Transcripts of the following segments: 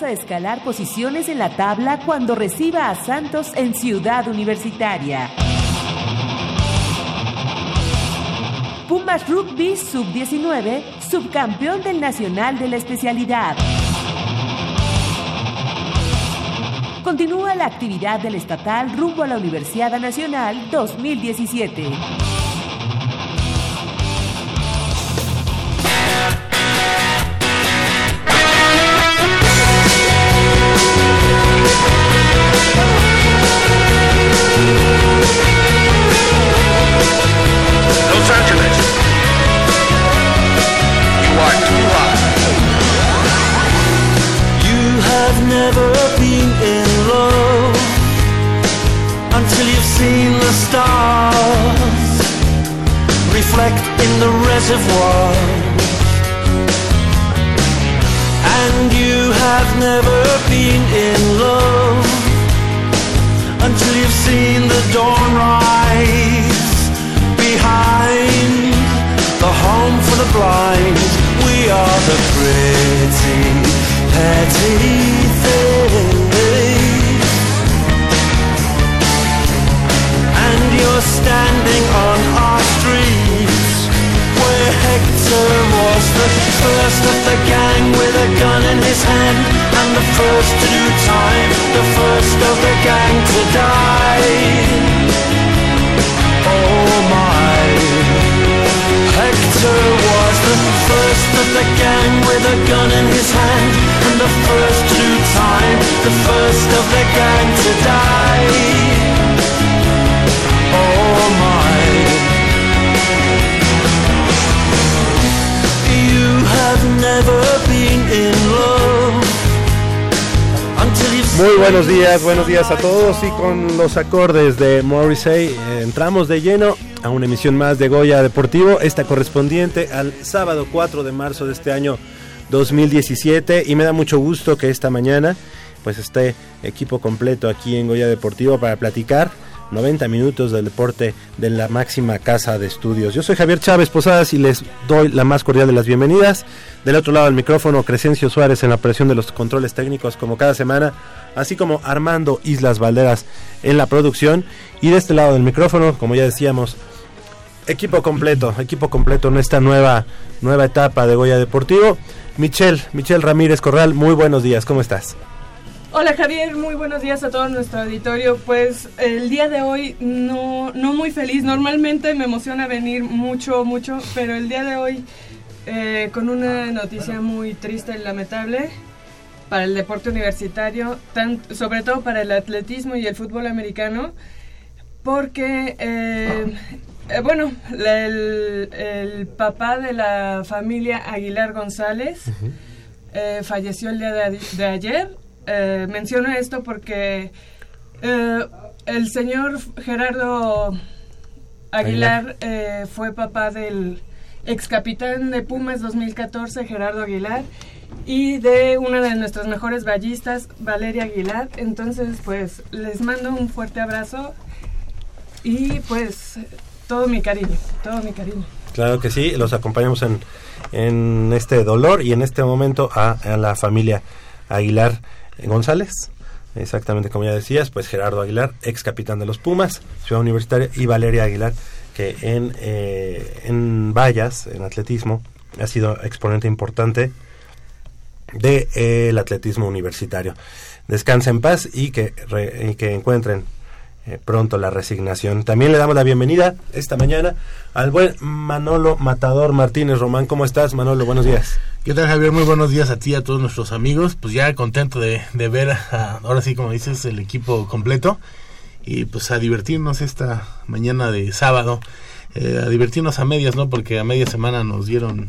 A escalar posiciones en la tabla cuando reciba a Santos en Ciudad Universitaria. Pumas Rugby Sub-19, subcampeón del Nacional de la especialidad. Continúa la actividad del estatal rumbo a la Universidad Nacional 2017. Buenos días, buenos días a todos. Y con los acordes de Morrissey eh, entramos de lleno a una emisión más de Goya Deportivo, esta correspondiente al sábado 4 de marzo de este año 2017 y me da mucho gusto que esta mañana pues esté equipo completo aquí en Goya Deportivo para platicar 90 minutos del deporte de la máxima casa de estudios. Yo soy Javier Chávez Posadas y les doy la más cordial de las bienvenidas. Del otro lado del micrófono, Crescencio Suárez en la operación de los controles técnicos como cada semana, así como Armando Islas Valderas en la producción. Y de este lado del micrófono, como ya decíamos, equipo completo, equipo completo en esta nueva, nueva etapa de Goya Deportivo. Michelle, Michelle Ramírez Corral, muy buenos días, ¿cómo estás? Hola Javier, muy buenos días a todo nuestro auditorio. Pues el día de hoy no, no muy feliz. Normalmente me emociona venir mucho, mucho, pero el día de hoy eh, con una noticia muy triste y lamentable para el deporte universitario, tan- sobre todo para el atletismo y el fútbol americano, porque, eh, eh, bueno, la- el, el papá de la familia Aguilar González eh, falleció el día de, de ayer. Eh, menciono esto porque eh, el señor Gerardo Aguilar eh, fue papá del ex capitán de Pumas 2014, Gerardo Aguilar, y de una de nuestras mejores ballistas, Valeria Aguilar. Entonces, pues les mando un fuerte abrazo y pues todo mi cariño, todo mi cariño. Claro que sí, los acompañamos en, en este dolor y en este momento a, a la familia Aguilar González. Exactamente como ya decías, pues Gerardo Aguilar, ex capitán de los Pumas, Ciudad Universitaria, y Valeria Aguilar, que en, eh, en vallas, en atletismo, ha sido exponente importante del de, eh, atletismo universitario. Descansa en paz y que, y que encuentren eh, pronto la resignación. También le damos la bienvenida esta mañana al buen Manolo Matador Martínez Román. ¿Cómo estás, Manolo? Buenos días. ¿Qué tal, Javier? Muy buenos días a ti y a todos nuestros amigos. Pues ya contento de, de ver, a, ahora sí, como dices, el equipo completo. Y pues a divertirnos esta mañana de sábado. Eh, a divertirnos a medias, ¿no? Porque a media semana nos dieron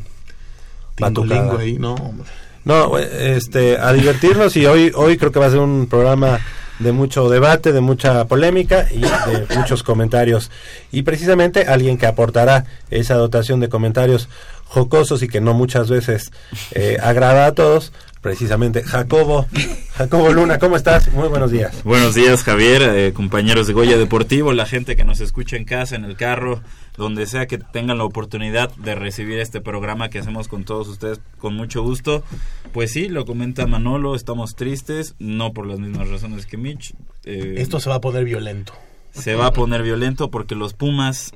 tingolingo ahí, ¿no? Hombre. No, este, a divertirnos y hoy, hoy creo que va a ser un programa de mucho debate, de mucha polémica y de muchos comentarios. Y precisamente alguien que aportará esa dotación de comentarios jocosos y que no muchas veces eh, agrada a todos, precisamente Jacobo. Jacobo Luna, ¿cómo estás? Muy buenos días. Buenos días, Javier, eh, compañeros de Goya Deportivo, la gente que nos escucha en casa, en el carro, donde sea que tengan la oportunidad de recibir este programa que hacemos con todos ustedes con mucho gusto. Pues sí, lo comenta Manolo, estamos tristes, no por las mismas razones que Mitch. eh, Esto se va a poner violento. se va a poner violento porque los Pumas,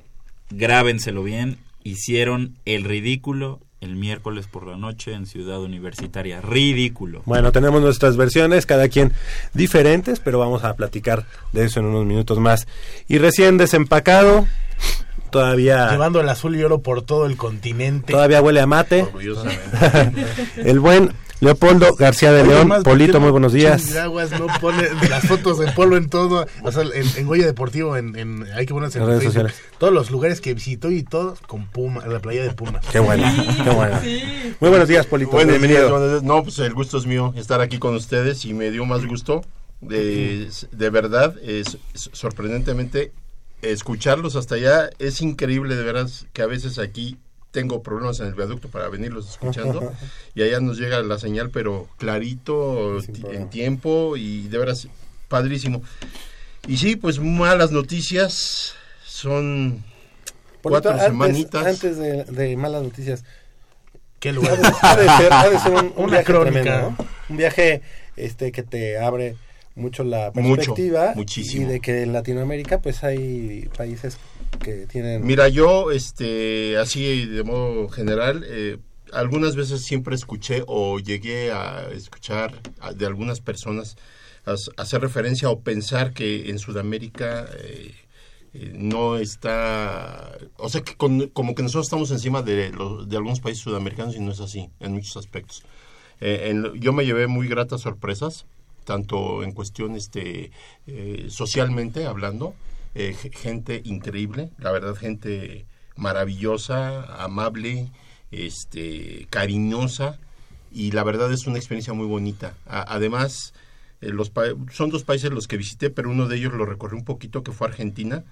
grábenselo bien, hicieron el ridículo el miércoles por la noche en Ciudad Universitaria. Ridículo. Bueno, tenemos nuestras versiones, cada quien diferentes, pero vamos a platicar de eso en unos minutos más. Y recién desempacado, todavía, Llevando el azul y oro por todo el continente. todavía huele a mate. Orgullosamente. El buen Leopoldo García de Oye, León. más, ¿por Polito, muy no buenos días. Chingaguas no pone las fotos de Polo en todo, o sea, en, en Goya Deportivo, en, en- hay que ponerse en En redes Facebook. sociales. Todos los lugares que visitó y todos con Puma, la playa de Puma. Qué bueno, qué bueno. Sí. Muy buenos días, Polito. Buenos días, Bienvenido. No, pues el gusto es mío estar aquí con ustedes y me dio más gusto. De, de verdad, es es sorprendentemente escucharlos hasta allá. Es increíble, de veras, que a veces aquí tengo problemas en el viaducto para venirlos escuchando y allá nos llega la señal, pero clarito, Sin ti- problema. en tiempo y de veras padrísimo. Y sí, pues malas noticias son cuatro antes, semanitas. antes de, de malas noticias, Qué lugar. ha de ser, ha de ser un, un Una viaje crónica. tremendo, ¿no? Un viaje este que te abre mucho la Mucho, perspectiva muchísimo. y de que en Latinoamérica pues hay países Mira, yo, este, así de modo general, eh, algunas veces siempre escuché o llegué a escuchar de algunas personas as- hacer referencia o pensar que en Sudamérica eh, eh, no está, o sea, que con- como que nosotros estamos encima de, los- de algunos países sudamericanos y no es así en muchos aspectos. Yo me llevé muy gratas sorpresas, tanto en cuestión este, socialmente hablando, eh, ge- gente increíble, la verdad, gente maravillosa, amable, este, cariñosa, y la verdad es una experiencia muy bonita. A- además, eh, los pa- son dos países los que visité, pero uno de ellos lo recorrí un poquito, que fue Argentina.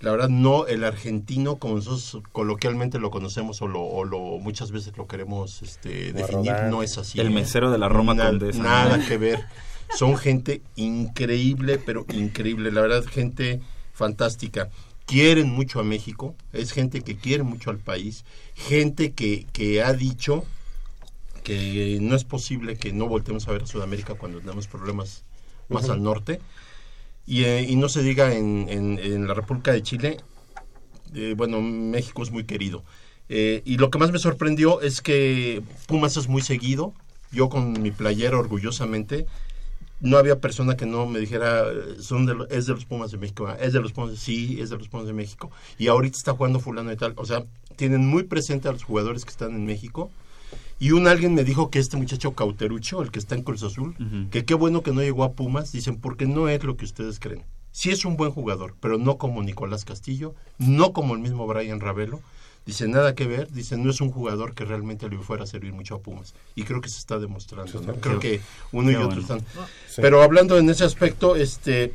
La verdad, no el argentino como nosotros coloquialmente lo conocemos o lo, o lo muchas veces lo queremos este, definir, no es así. El ¿eh? mesero de la Roma Na- Condesa. Nada que ver. Son gente increíble, pero increíble. La verdad, gente fantástica. Quieren mucho a México. Es gente que quiere mucho al país. Gente que, que ha dicho que no es posible que no voltemos a ver a Sudamérica cuando tenemos problemas más al norte. Y, eh, y no se diga en, en- en la República de Chile, eh, bueno, México es muy querido. Eh, y lo que más me sorprendió es que Pumas es muy seguido. Yo con mi playera orgullosamente, no había persona que no me dijera, eh, son de es de los Pumas de México, ah, es de los Pumas, sí, es de los Pumas de México. Y ahorita está jugando fulano y tal. O sea, tienen muy presente a los jugadores que están en México. Y un alguien me dijo que este muchacho Cauterucho, el que está en Cruz Azul, que qué bueno que no llegó a Pumas, dicen, porque no es lo que ustedes creen. Sí es un buen jugador, pero no como Nicolás Castillo, no como el mismo Brian Ravelo. Dice, nada que ver, dice, no es un jugador que realmente le fuera a servir mucho a Pumas. Y creo que se está demostrando, ¿no? Creo que uno y Qué otro bueno. están... Pero hablando en ese aspecto, este,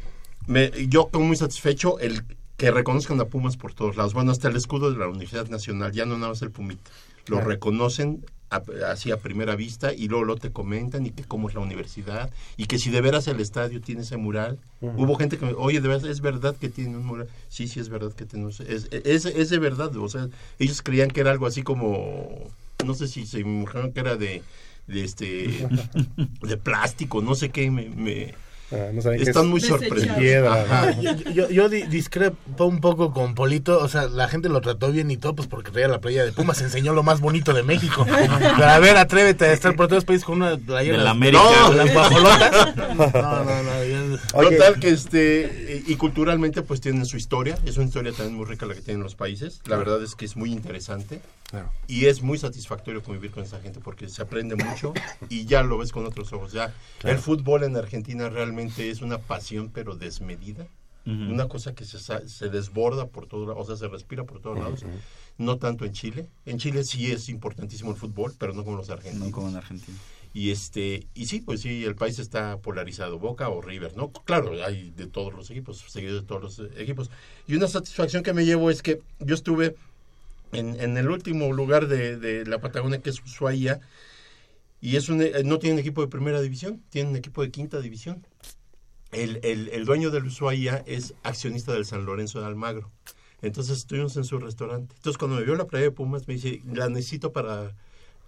me, yo estoy muy satisfecho el que reconozcan a Pumas por todos lados. Bueno, hasta el escudo de la Universidad Nacional, ya no nada más el Pumita. Lo Claro. reconocen así a primera vista y luego lo te comentan y que cómo es la universidad y que si de veras el estadio tiene ese mural. Hubo gente que me oye, de veras, ¿es verdad que tiene un mural? Sí, sí, es verdad que un... Es, es, es de verdad, o sea, ellos creían que era algo así como... No sé si se imaginaron que era de, de este de plástico, no sé qué, me, me- Ah, no saben están es muy sorprendidos. piedra. Ajá. ¿no? Yo, yo, yo di- discrepo un poco con Polito, o sea, la gente lo trató bien y todo, pues porque traía la playa de Pumas, enseñó lo más bonito de México. Pero a ver, atrévete a estar por todos los países con una playera De la América. No, de las guajolotas. No, no, no. yo- Oye. Total que este, y culturalmente pues tienen su historia, es una historia también muy rica la que tienen los países, la verdad es que es muy interesante Claro. y es muy satisfactorio convivir con esa gente porque se aprende mucho y ya lo ves con otros ojos, ya el fútbol en Argentina realmente es una pasión pero desmedida, Ujú. una cosa que se, se desborda por todos lados, o sea, se respira por todos lados, no tanto en Chile, en Chile sí es importantísimo el fútbol, pero no como los argentinos. No como en Argentina. Y este y sí, pues sí, el país está polarizado, Boca o River, ¿no? Claro, hay de todos los equipos, seguido de todos los eh, equipos. Y una satisfacción que me llevo es que yo estuve en, en el último lugar de, de la Patagonia, que es Ushuaia, y es un, eh, no tienen equipo de primera división, tienen equipo de quinta división. El, el, el dueño del Ushuaia es accionista del San Lorenzo de Almagro. Entonces estuvimos en su restaurante. Entonces cuando me vio la playa de Pumas me dice, la necesito para,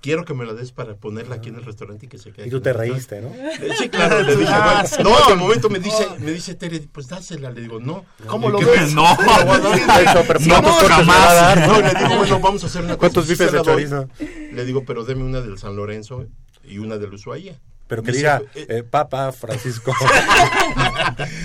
quiero que me la des para ponerla aquí en el restaurante y que se quede. Y tú te el restaurante". reíste, ¿no? Eh, Sí, claro, le dije, Ah, bueno, no, al momento me dice, me dice Tere, pues dásela, le digo, no. ¿Cómo lo ¿Qué ves? No. No, ¿cuántos cortes jamás. No, no? le digo, bueno, vamos a hacer una cosa. ¿Cuántos bifes de chorizo? Le digo, pero deme una del San Lorenzo y una del Ushuaia. Pero que Dice, diga, eh, eh, Papa Francisco.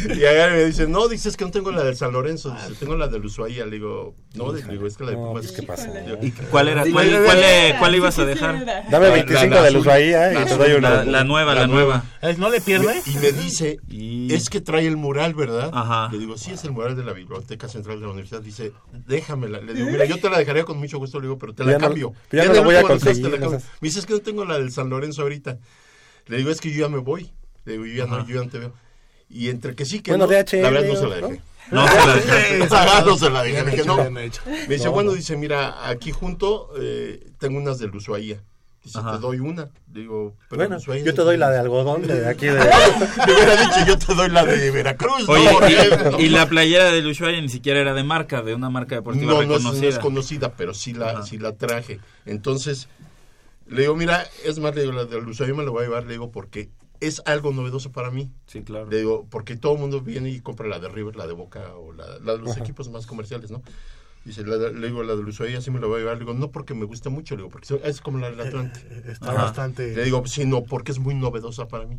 Y y me dice, no, dices que no tengo la del San Lorenzo, dice, tengo la del Ushuaia. Le digo, no, le digo, es que la de No, Pumas. pues, ¿qué pasó? ¿Y cuál era? ¿Cuál, cuál, eh, cuál ibas a dejar? Dame La- 25 la de azul. luz ahí, ¿eh? La Y te doy una. La, nueva, la, nueva. Eh, ¿No le pierde? Y me dice, es que trae el mural, ¿verdad? Ajá. Le digo, sí, es el mural de la Biblioteca Central de la Universidad. Dice, déjamela. Le digo, mira, yo te la dejaría con mucho gusto, le digo, pero te la Ya no- cambio. ya en no la el voy a conseguir. Me dice, es que no tengo la del San Lorenzo ahorita. Le digo, es que yo ya me voy. Le digo, yo ya, no, yo ya no te veo. Y entre que sí, que Bueno, no, DHL, la verdad no se la dejé. No se la. Ah, no se la dejé, dije, no. Me dice, No, bueno, no. dice, mira, aquí junto eh, tengo unas del Ushuaia. Dice, Ajá. te doy una. Digo, pero Bueno, yo te doy la de algodón de aquí de... Me hubiera dicho, yo te doy la de Veracruz. Oye, no, y, la playera del Ushuaia ni siquiera era de marca, de una marca deportiva no, no es, no es conocida, pero sí la, Ajá. sí la traje. Entonces, le digo, mira, es más, le digo, la del Ushuaia me la voy a llevar, le digo, porque es algo novedoso para mí. Sí, claro. Le digo, porque todo el mundo viene y compra la de River, la de Boca o la, la de los equipos más comerciales, ¿no? Dice, la de- le digo, la del Ushuaia sí me la voy a llevar. Le digo, no porque me guste mucho, le digo, porque es como la del Atlante. Está Ajá. bastante. Le digo, sí, no, porque es muy novedosa para mí.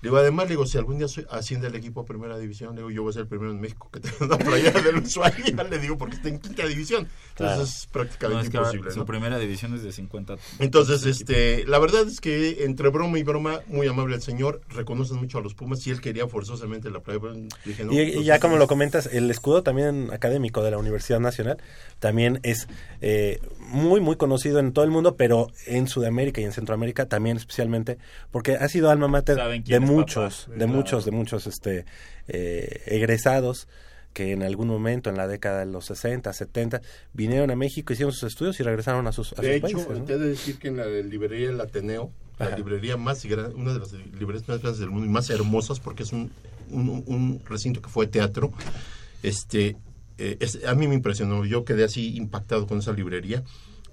Le digo, además, le digo, si algún día soy- asciende el equipo a primera división, le digo, yo voy a ser el primero en México que tenga una playera del Ushuaia, le digo, porque está en quinta división. Entonces Claro. es No, prácticamente es que ahora imposible, su ¿no? primera división es de 50. Entonces, este, la verdad es que entre broma y broma, muy amable el señor, reconocen mucho a los Pumas, si él quería forzosamente la playa, pues, dije, no, Y, y entonces, ya como lo comentas, el escudo también académico de la Universidad Nacional también es eh, muy, muy conocido en todo el mundo, pero en Sudamérica y en Centroamérica también especialmente, porque ha sido alma mater de muchos, papá. de Claro. muchos, de muchos este, eh, egresados que en algún momento, en la década de los 60, 70, vinieron a México, hicieron sus estudios y regresaron a sus, a De sus hecho, países. ¿no? de decir que en la librería El Ateneo, la Ajá. librería más grande, una de las librerías más grandes del mundo y más hermosas, porque es un, un, un recinto que fue teatro, este, eh, es- a mí me impresionó, yo quedé así impactado con esa librería.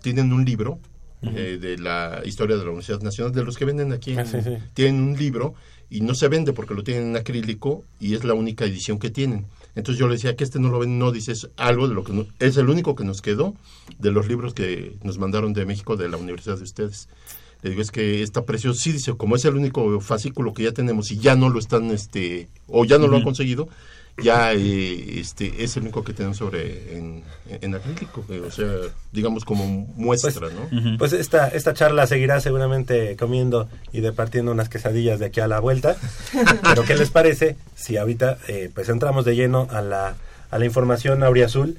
Tienen un libro eh, de la historia de la Universidad Nacional, de los que venden aquí, en- Ah, sí, sí. tienen un libro y no se vende porque lo tienen en acrílico y es la única edición que tienen. Entonces yo le decía que este no lo ven, no dices algo de lo que no- es el único que nos quedó de los libros que nos mandaron de México de la universidad de ustedes. Le digo, es que está precioso. Sí, dice, como es el único fascículo que ya tenemos y ya no lo están, este, o ya no lo han conseguido, ya eh, este, es el único que tenemos sobre en, en acrílico. eh, o sea, digamos como muestra, ¿no? Pues esta, esta charla seguirá seguramente comiendo y departiendo unas quesadillas de aquí a la vuelta. Pero ¿qué les parece si ahorita eh, pues entramos de lleno a la, a la información auriazul?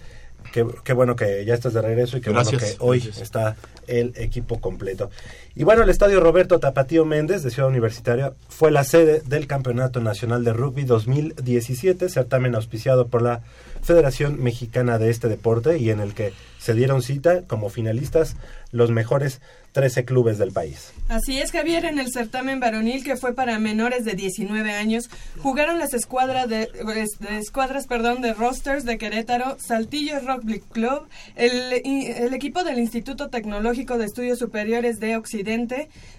Qué, qué bueno que ya estás de regreso y qué bueno que hoy gracias. está el equipo completo. Y bueno, el estadio Roberto Tapatío Méndez de Ciudad Universitaria fue la sede del Campeonato Nacional de Rugby 2017, certamen auspiciado por la Federación Mexicana de este deporte y en el que se dieron cita como finalistas los mejores 13 clubes del país. Así es, Javier, en el certamen varonil que fue para menores de 19 años, jugaron las escuadras de, de escuadras, perdón, de rosters de Querétaro, Saltillo Rugby Club, el, el equipo del Instituto Tecnológico de Estudios Superiores de Occidente,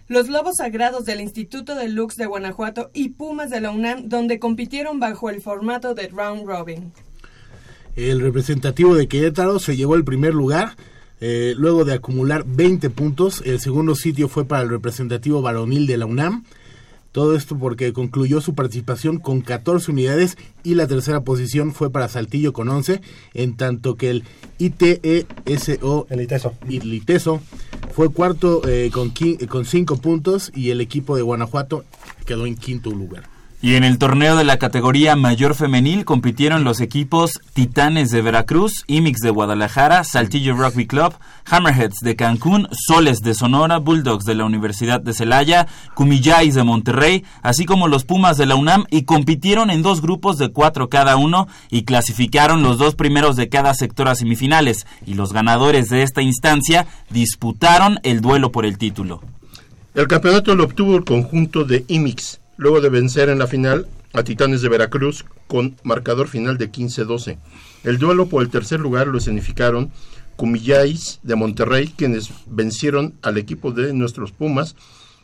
los Lobos Sagrados del Instituto de Lux de Guanajuato y Pumas de la UNAM, donde compitieron bajo el formato de round robin. El representativo de Querétaro se llevó el primer lugar eh, luego de acumular 20 puntos. El segundo sitio fue para el representativo varonil de la UNAM. Todo esto porque concluyó su participación con 14 unidades y la tercera posición fue para Saltillo con 11, en tanto que el ITESO El ITESO. Itliteso fue cuarto eh, con, qui- con 5 puntos y el equipo de Guanajuato quedó en quinto lugar. Y en el torneo de la categoría mayor femenil compitieron los equipos Titanes de Veracruz, Imix de Guadalajara, Saltillo Rugby Club, Hammerheads de Cancún, Soles de Sonora, Bulldogs de la Universidad de Celaya, Cumillais de Monterrey, así como los Pumas de la UNAM y compitieron en dos grupos de cuatro cada uno y clasificaron los dos primeros de cada sector a semifinales y los ganadores de esta instancia disputaron el duelo por el título. El campeonato lo obtuvo el conjunto de Imix luego de vencer en la final a Titanes de Veracruz con marcador final de 15-12. El duelo por el tercer lugar lo escenificaron Cumillais de Monterrey, quienes vencieron al equipo de nuestros Pumas,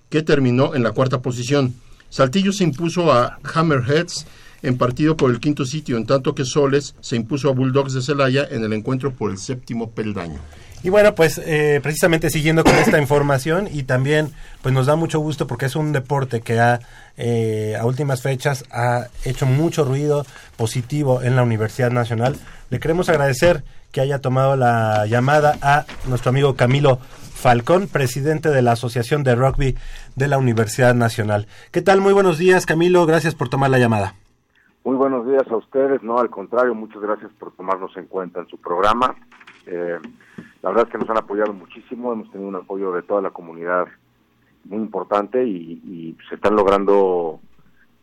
que terminó en la cuarta posición. Saltillo se impuso a Hammerheads en partido por el quinto sitio, en tanto que Soles se impuso a Bulldogs de Celaya en el encuentro por el séptimo peldaño. Y bueno, pues eh, precisamente siguiendo con esta información y también pues nos da mucho gusto porque es un deporte que ha eh, a últimas fechas ha hecho mucho ruido positivo en la Universidad Nacional. Le queremos agradecer que haya tomado la llamada a nuestro amigo Camilo Falcón, presidente de la Asociación de Rugby de la Universidad Nacional. ¿Qué tal? Muy buenos días, Camilo. Gracias por tomar la llamada. Muy buenos días a ustedes. No, al contrario, muchas gracias por tomarnos en cuenta en su programa. Eh, la verdad es que nos han apoyado muchísimo, hemos tenido un apoyo de toda la comunidad muy importante y, se están logrando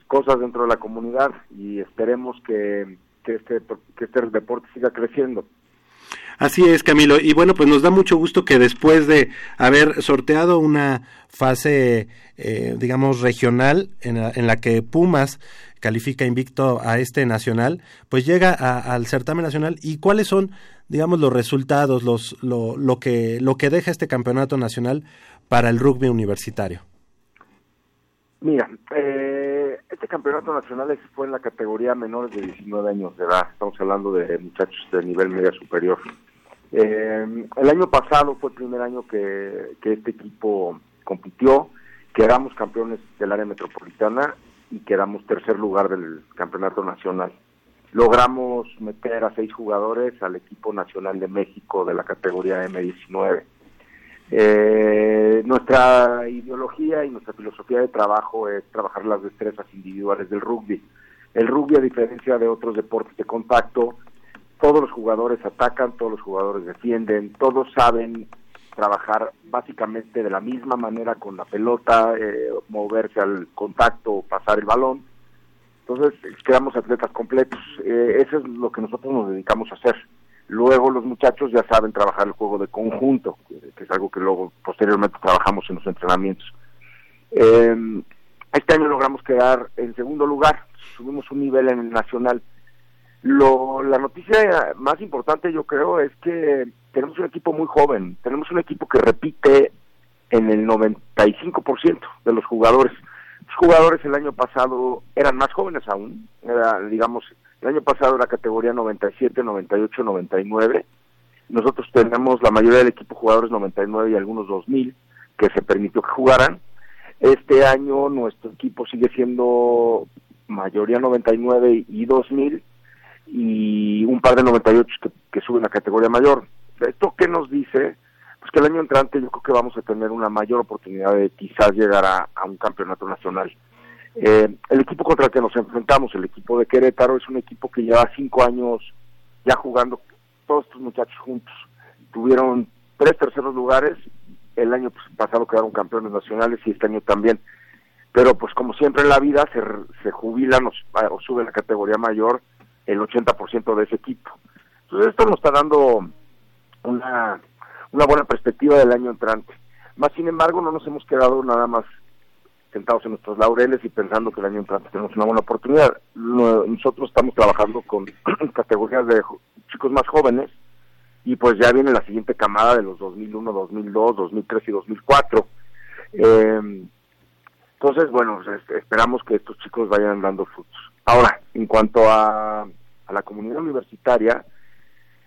cosas dentro de la comunidad y esperemos que, este, que este deporte siga creciendo. Así es, Camilo. Y bueno, pues nos da mucho gusto que después de haber sorteado una fase, eh, digamos, regional en en la, que Pumas califica invicto a este nacional, pues llega al certamen nacional y cuáles son, digamos, los resultados, los, lo, lo, que, lo que deja este campeonato nacional para el rugby universitario. Mira, eh, este campeonato nacional fue en la categoría menores de 19 años de edad, estamos hablando de muchachos de nivel media superior. Eh, el año pasado fue el primer año que, este equipo compitió, quedamos campeones del área metropolitana y quedamos tercer lugar del campeonato nacional. Logramos meter a seis jugadores al equipo nacional de México de la categoría M19. Eh, nuestra ideología y nuestra filosofía de trabajo es trabajar las destrezas individuales del rugby. El rugby, a diferencia de otros deportes de contacto, todos los jugadores atacan, todos los jugadores defienden, todos saben trabajar básicamente de la misma manera con la pelota, eh, moverse al contacto, pasar el balón. Entonces, quedamos atletas completos. Eh, eso es lo que nosotros nos dedicamos a hacer. Luego los muchachos ya saben trabajar el juego de conjunto, que es algo que luego posteriormente trabajamos en los entrenamientos. Eh, este año logramos quedar en segundo lugar, subimos un nivel en el nacional. Lo, la noticia más importante yo creo es que tenemos un equipo muy joven, tenemos un equipo que repite en el 95% de los jugadores. Los jugadores el año pasado eran más jóvenes aún, era, digamos, el año pasado era categoría 97, 98, 99. Nosotros tenemos la mayoría del equipo jugadores 99 y algunos 2000 que se permitió que jugaran. Este año nuestro equipo sigue siendo mayoría 99 y 2000 y un par de 98 que, que suben a categoría mayor. ¿Esto qué nos dice? Pues que el año entrante yo creo que vamos a tener una mayor oportunidad de quizás llegar a, un campeonato nacional. Eh, el equipo contra el que nos enfrentamos, el equipo de Querétaro, es un equipo que lleva cinco años ya jugando todos estos muchachos juntos. Tuvieron tres terceros lugares, el año pasado quedaron campeones nacionales y este año también. Pero pues como siempre en la vida se, se jubilan o, o sube la categoría mayor el 80% de ese equipo. Entonces esto nos está dando una, una buena perspectiva del año entrante. Más sin embargo, no nos hemos quedado nada más sentados en nuestros laureles y pensando que el año entrante tenemos una buena oportunidad. Nosotros estamos trabajando con categorías de chicos más jóvenes y pues ya viene la siguiente camada de los 2001, 2002, 2003 y 2004. Eh, entonces, bueno, pues, esperamos que estos chicos vayan dando frutos. Ahora, en cuanto a, a la comunidad universitaria,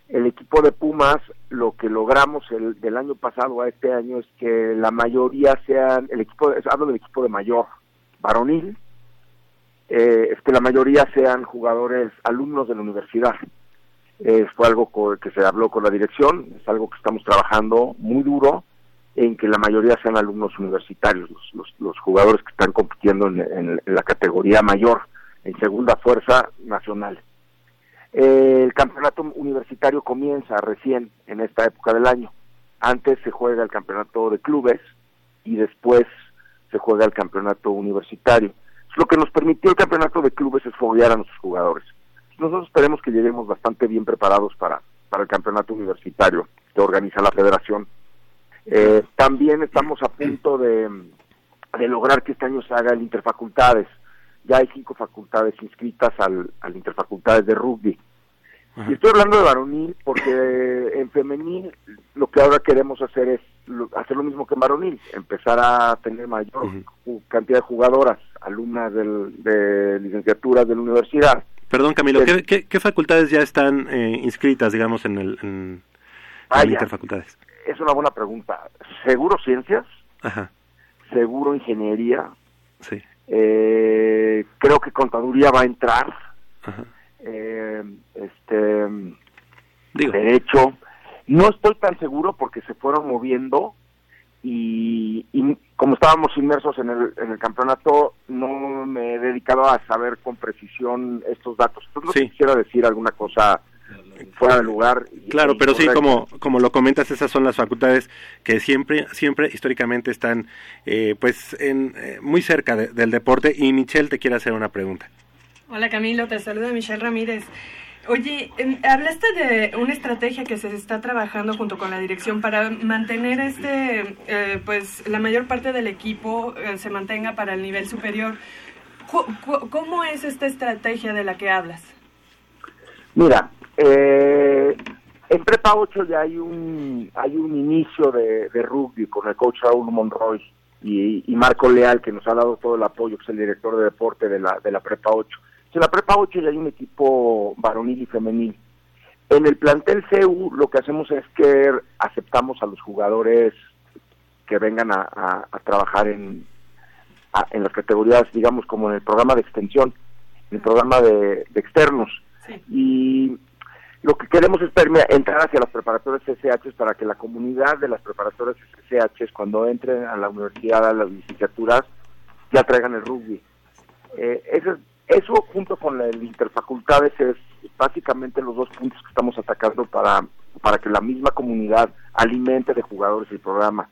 el equipo de Pumas, lo que logramos el, del año pasado a este año es que la mayoría sean, el equipo, hablo del equipo de mayor, varonil, eh, es que la mayoría sean jugadores, alumnos de la universidad. Eh, fue algo que se habló con la dirección, es algo que estamos trabajando muy duro en que la mayoría sean alumnos universitarios, los, los, los jugadores que están compitiendo en, la categoría mayor, en segunda fuerza nacional. El campeonato universitario comienza recién en esta época del año. Antes se juega el campeonato de clubes y después se juega el campeonato universitario. Lo que nos permitió el campeonato de clubes es foguear a nuestros jugadores. Nosotros esperemos que lleguemos bastante bien preparados para, para el campeonato universitario que organiza la federación. Eh, también estamos a punto de, de lograr que este año se haga el Interfacultades. Ya hay cinco facultades inscritas al, al Interfacultades de rugby. Y estoy hablando de varonil porque en femenil lo que ahora queremos hacer es lo- hacer lo mismo que en varonil, empezar a tener mayor cantidad de jugadoras, alumnas del- de licenciaturas de la universidad. Perdón, Camilo, Sí. ¿qué, qué, qué facultades ya están eh, inscritas, digamos, en el, en, el Interfacultades? Es una buena pregunta. Seguro ciencias, Ajá, seguro ingeniería, sí. Eh, creo que contaduría va a entrar, Ajá. eh, este Digo, derecho. No estoy tan seguro porque se fueron moviendo y, y como estábamos inmersos en el, en el campeonato, no me he dedicado a saber con precisión estos datos. Entonces no Sí. quisiera decir alguna cosa fuera de lugar. y- Claro, pero sí, como, como lo comentas, esas son las facultades que siempre, siempre históricamente están eh, pues en, eh, muy cerca de- del deporte. Y Michelle te quiere hacer una pregunta. Hola Camilo, te saluda Michelle Ramírez. Oye, em, hablaste de una estrategia que se está trabajando junto con la dirección para mantener este, eh, pues la mayor parte del equipo eh, se mantenga para el nivel superior. Cu- cu- ¿Cómo es esta estrategia de la que hablas? Mira, eh, en Prepa 8 ya hay un hay un inicio de, de rugby con el coach Raúl Monroy y, y Marco Leal, que nos ha dado todo el apoyo, que es el director de deporte de la, de la Prepa 8. En la Prepa 8 ya hay un equipo varonil y femenil. En el plantel CEU lo que hacemos es que aceptamos a los jugadores que vengan a, a- a trabajar en, a- en las categorías, digamos, como en el programa de extensión, en el programa de, de externos. Y lo que queremos es entrar hacia las preparatorias SSH para que la comunidad de las preparatorias SSH, cuando entren a la universidad, a las licenciaturas, ya traigan el rugby. Eh, eso, eso junto con el interfacultades es básicamente los dos puntos que estamos atacando para, para que la misma comunidad alimente de jugadores el programa.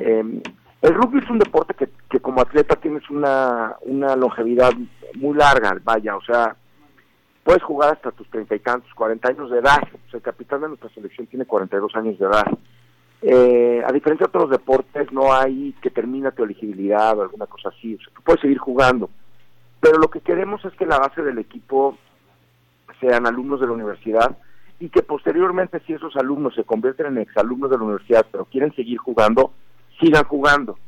Eh, el rugby es un deporte que, que como atleta tienes una, una longevidad muy larga, vaya, o sea, puedes jugar hasta tus treinta y tantos, cuarenta años de edad. O sea, el capitán de nuestra selección tiene 42 años de edad. Eh, a diferencia de otros deportes, no hay que termina tu elegibilidad o alguna cosa así. O sea, tú puedes seguir jugando. Pero lo que queremos es que la base del equipo sean alumnos de la universidad y que posteriormente, si esos alumnos se convierten en exalumnos de la universidad, pero quieren seguir jugando, sigan jugando.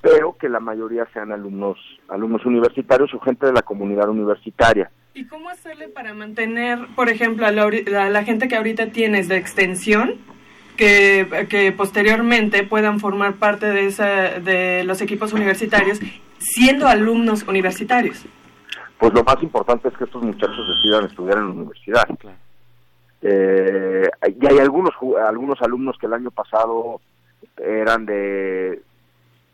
Pero que la mayoría sean alumnos, alumnos universitarios o gente de la comunidad universitaria. ¿Y cómo hacerle para mantener, por ejemplo, a la, ori- a la gente que ahorita tienes de extensión, que, que posteriormente puedan formar parte de, esa, de los equipos universitarios, siendo alumnos universitarios? Pues lo más importante es que estos muchachos decidan estudiar en la universidad. Eh, y hay algunos ju- algunos alumnos que el año pasado eran de,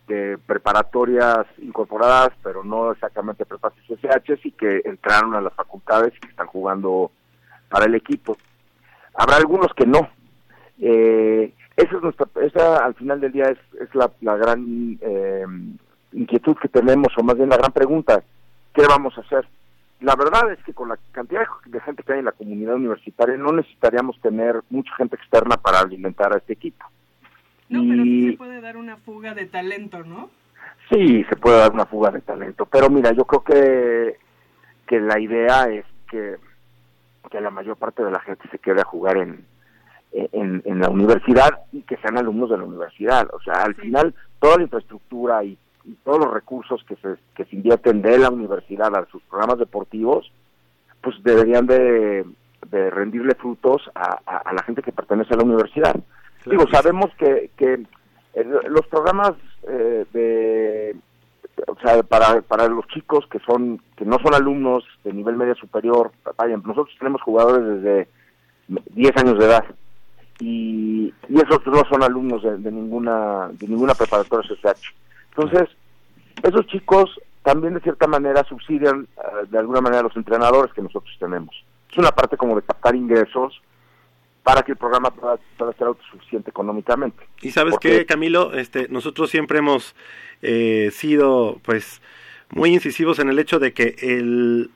de preparatorias incorporadas, pero no exactamente prepas SSH, y que entraron a las facultades y que están jugando para el equipo. Habrá algunos que no. Eh, esa es nuestra, esa al final del día es, es la, la gran eh, inquietud que tenemos, o más bien la gran pregunta, ¿qué vamos a hacer? La verdad es que con la cantidad de gente que hay en la comunidad universitaria no necesitaríamos tener mucha gente externa para alimentar a este equipo. No, pero sí se puede dar una fuga de talento, ¿no? Sí, se puede dar una fuga de talento, pero mira, yo creo que, que la idea es que, que la mayor parte de la gente se quede a jugar en, en, en la universidad y que sean alumnos de la universidad. O sea, al final, toda la infraestructura y, y todos los recursos que se, que se invierten de la universidad a sus programas deportivos, pues deberían de, de rendirle frutos a, a- a la gente que pertenece a la universidad. Digo, sabemos que, que eh, los programas eh, de o sea para para los chicos que son que no son alumnos de nivel media superior vaya nosotros tenemos jugadores desde 10 años de edad y, y esos no son alumnos de, de ninguna de ninguna preparatoria CCH. Entonces, esos chicos también de cierta manera subsidian eh, de alguna manera a los entrenadores que nosotros tenemos. Es una parte como de captar ingresos para que el programa pueda, pueda ser autosuficiente económicamente. Y sabes qué, Camilo, este, nosotros siempre hemos eh, sido, pues, muy incisivos en el hecho de que el,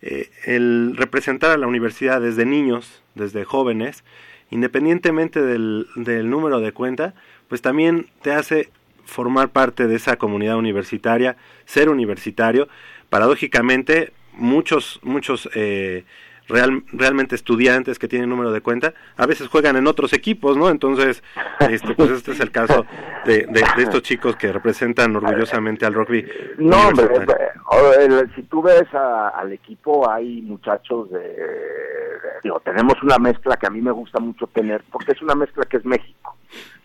eh, el representar a la universidad desde niños, desde jóvenes, independientemente del, del número de cuenta, pues también te hace formar parte de esa comunidad universitaria, ser universitario. Paradójicamente, muchos, muchos eh, real, realmente estudiantes que tienen número de cuenta, a veces juegan en otros equipos, ¿no? Entonces, este, pues este es el caso de, de, de estos chicos que representan orgullosamente al rugby. No, hombre, eh, si tú ves a- al equipo, hay muchachos de, de- Digo, tenemos una mezcla que a mí me gusta mucho tener, porque es una mezcla que es México.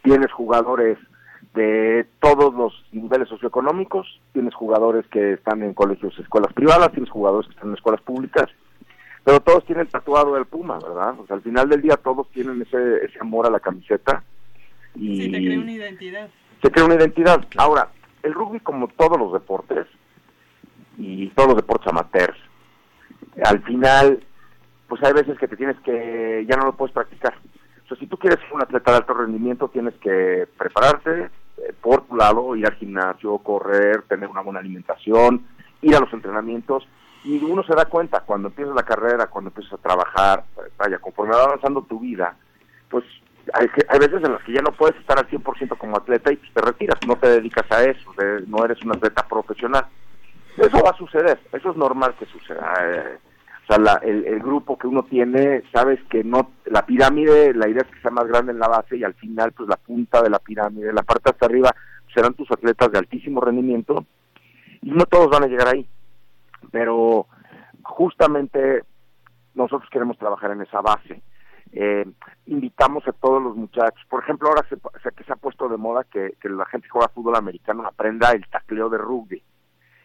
Tienes jugadores de todos los niveles socioeconómicos, tienes jugadores que están en colegios, escuelas privadas, tienes jugadores que están en escuelas públicas, pero todos tienen tatuado el Puma, ¿verdad? O sea, al final del día todos tienen ese, ese amor a la camiseta. Y Sí, te crea una identidad. se crea una identidad. Ahora, el rugby, como todos los deportes, y todos los deportes amateurs, al final, pues hay veces que te tienes que, ya no lo puedes practicar. O sea, si tú quieres ser un atleta de alto rendimiento, tienes que prepararte eh, por tu lado, ir al gimnasio, correr, tener una buena alimentación, ir a los entrenamientos, y uno se da cuenta cuando empiezas la carrera, cuando empiezas a trabajar, vaya, conforme va avanzando tu vida, pues hay, hay veces en las que ya no puedes estar al 100% como atleta y pues, te retiras, no te dedicas a eso, no eres un atleta profesional. Eso va a suceder, eso es normal que suceda. eh, o sea, la- el, el grupo que uno tiene, sabes que no, la pirámide, la idea es que sea más grande en la base y al final, pues la punta de la pirámide, la parte hasta arriba, serán tus atletas de altísimo rendimiento y no todos van a llegar ahí. Pero justamente nosotros queremos trabajar en esa base. Eh, invitamos a todos los muchachos. Por ejemplo, ahora se, que se ha puesto de moda que, la gente que juega fútbol americano aprenda el tacleo de rugby.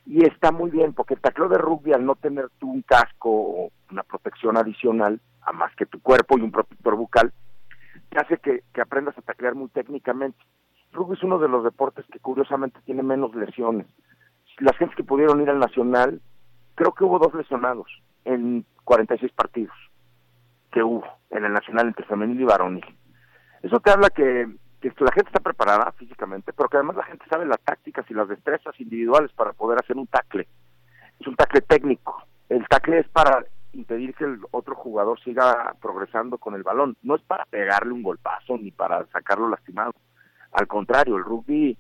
Y está muy bien, porque el tacleo de rugby, al no tener tú un casco o una protección adicional, a más que tu cuerpo y un protector bucal, te hace que, que aprendas a taclear muy técnicamente. Rugby es uno de los deportes que curiosamente tiene menos lesiones. Las gentes que pudieron ir al Nacional, creo que hubo dos lesionados en 46 partidos que hubo en el Nacional entre femenil y varonil. Eso te habla que, que la gente está preparada físicamente, pero que además la gente sabe las tácticas y las destrezas individuales para poder hacer un tackle. Es un tackle técnico. El tackle es para impedir que el otro jugador siga progresando con el balón. No es para pegarle un golpazo ni para sacarlo lastimado. Al contrario, el rugby,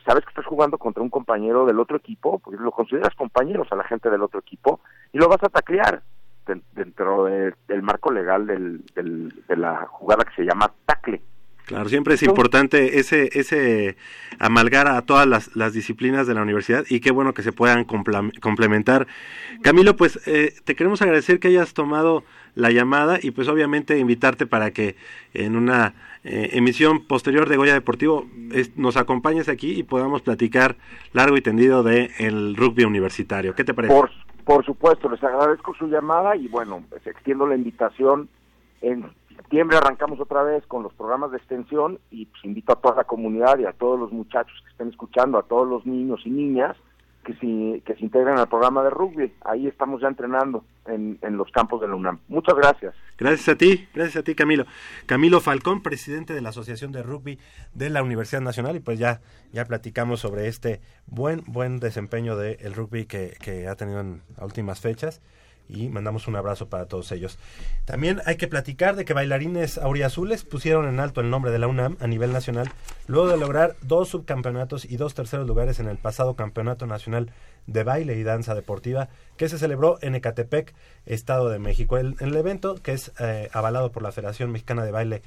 sabes que estás jugando contra un compañero del otro equipo, porque lo consideras compañeros a la gente del otro equipo, y lo vas a taclear den- dentro de- del marco legal del, del- de la jugada que se llama tackle. Claro, siempre es importante ese, ese amalgar a todas las, las disciplinas de la universidad y qué bueno que se puedan complementar. Camilo, pues eh, te queremos agradecer que hayas tomado la llamada y pues obviamente invitarte para que en una eh, emisión posterior de Goya Deportivo es- nos acompañes aquí y podamos platicar largo y tendido de el rugby universitario. ¿Qué te parece? Por, por supuesto, les agradezco su llamada y bueno, pues extiendo la invitación. En septiembre arrancamos otra vez con los programas de extensión y pues invito a toda la comunidad y a todos los muchachos que estén escuchando, a todos los niños y niñas que se, que se integren al programa de rugby. Ahí estamos ya entrenando en, en los campos de la UNAM. Muchas gracias. Gracias a ti, gracias a ti Camilo. Camilo Falcón, presidente de la Asociación de Rugby de la Universidad Nacional y pues ya, ya platicamos sobre este buen, buen desempeño del rugby que, que ha tenido en últimas fechas y mandamos un abrazo para todos ellos. También hay que platicar de que bailarines auriazules pusieron en alto el nombre de la UNAM a nivel nacional luego de lograr dos subcampeonatos y dos terceros lugares en el pasado Campeonato Nacional de Baile y Danza Deportiva que se celebró en Ecatepec, Estado de México. El, el evento, que es eh, avalado por la Federación Mexicana de Baile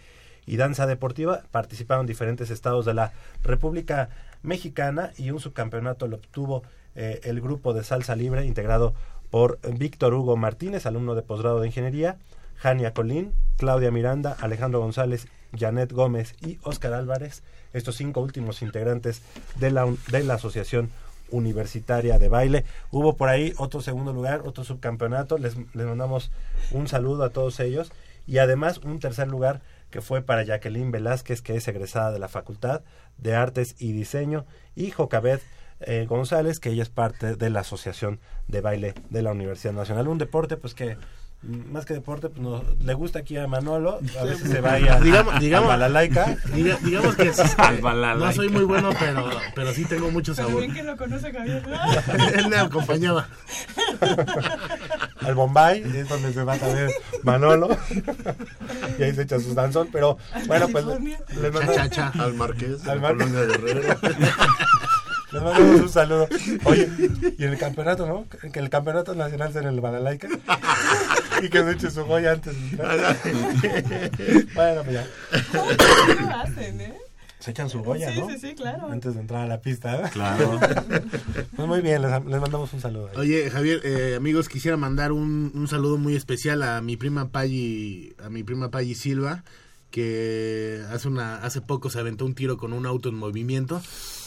y Danza Deportiva, participaron diferentes estados de la República Mexicana y un subcampeonato lo obtuvo eh, el grupo de salsa libre integrado por Víctor Hugo Martínez, alumno de posgrado de ingeniería, Jania Colín, Claudia Miranda, Alejandro González, Janet Gómez y Óscar Álvarez, estos cinco últimos integrantes de la, de la Asociación Universitaria de Baile. Hubo por ahí otro segundo lugar, otro subcampeonato, les, les mandamos un saludo a todos ellos y además un tercer lugar que fue para Jacqueline Velázquez, que es egresada de la Facultad de Artes y Diseño, y Jocabed eh, González, que ella es parte de la Asociación de Baile de la Universidad Nacional. Un deporte, pues que mm, más que deporte, pues no, le gusta aquí a Manolo, a veces se vaya Digamos- a, digamos- a balalaika. Diga- digamos que balalaika. no soy muy bueno, pero, pero sí tengo mucho Pero sabor. bien que lo conoce Javier. Él me acompañaba. al Bombay, es donde se va a ver Manolo. y ahí se echa su danzón, pero bueno, pues Cha, mandamos, cha, cha. Al Marqués, Al la Marqués. Les mandamos un saludo. Oye, y en el campeonato, ¿no? Que el campeonato nacional sea en el Balalaika. y que se eche su joya antes. ¿no? bueno, pues ya. ¿Cómo lo hacen, eh? Se echan su joya, Sí, ¿no? sí, sí, claro. Antes de entrar a la pista, ¿eh? Claro. Pues muy bien, les, les mandamos un saludo. ahí. Oye, Javier, eh, amigos, quisiera mandar un, un saludo muy especial a mi prima Paggi, a mi prima Paggi Silva, que hace una hace poco se aventó un tiro con un auto en movimiento.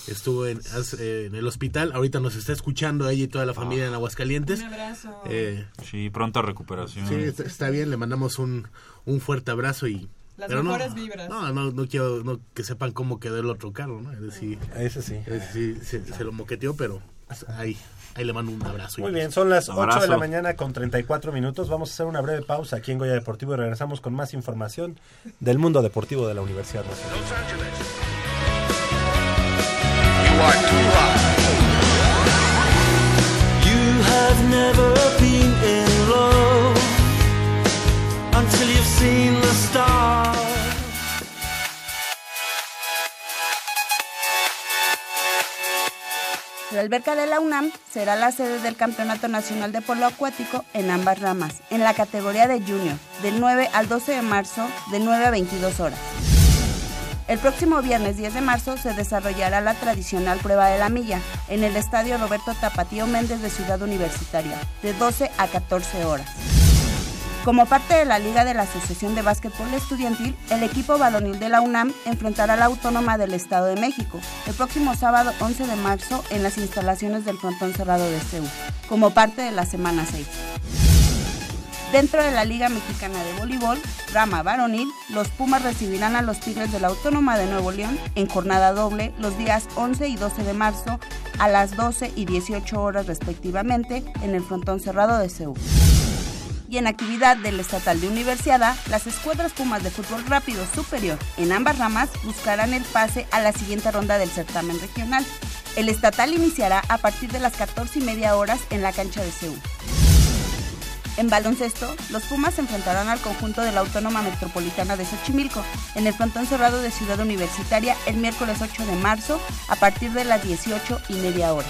Estuvo en, hace- en el hospital, ahorita nos está escuchando ella y toda la familia en Aguascalientes. Un abrazo. Eh, Sí, pronta recuperación. sí, está, está bien, le mandamos un, un fuerte abrazo y Las pero no- mejores vibras. No, no, no quiero no, que sepan cómo quedó el otro carro, ¿no? Es decir, Ese sí. se, se lo moqueteó, pero ahí, ahí le mando un abrazo. Muy bien, son las 8 de la mañana con 34 minutos. Vamos a hacer una breve pausa aquí en Goya Deportivo y regresamos con más información del mundo deportivo de la Universidad Nacional. Los Angeles. You are La alberca de la UNAM será la sede del Campeonato Nacional de Polo Acuático en ambas ramas, en la categoría de Junior, del 9 al 12 de marzo, de 9 a 22 horas. El próximo viernes 10 de marzo se desarrollará la tradicional prueba de la milla en el Estadio Roberto Tapatío Méndez de Ciudad Universitaria, de 12 a 14 horas. Como parte de la Liga de la Asociación de Básquetbol Estudiantil, el equipo balonil de la UNAM enfrentará a la Autónoma del Estado de México el próximo sábado 11 de marzo en las instalaciones del Frontón Cerrado de CEU, como parte de la Semana 6. Dentro de la Liga Mexicana de Voleibol, rama varonil, los Pumas recibirán a los Tigres de la Autónoma de Nuevo León en jornada doble los días 11 y 12 de marzo a las 12 y 18 horas respectivamente en el Frontón Cerrado de CEU. Y en actividad del Estatal de Universidad, las escuadras Pumas de fútbol rápido superior en ambas ramas buscarán el pase a la siguiente ronda del certamen regional. El estatal iniciará a partir de las 14 y media horas en la cancha de Seúl. En baloncesto, los Pumas se enfrentarán al conjunto de la Autónoma Metropolitana de Xochimilco en el frontón cerrado de Ciudad Universitaria el miércoles 8 de marzo a partir de las 18 y media hora.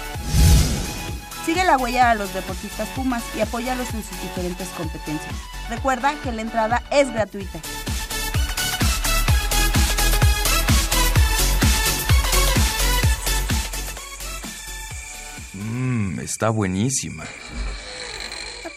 Sigue la huella a los deportistas Pumas y apóyalos en sus diferentes competencias. Recuerda que la entrada es gratuita. Mmm, está buenísima.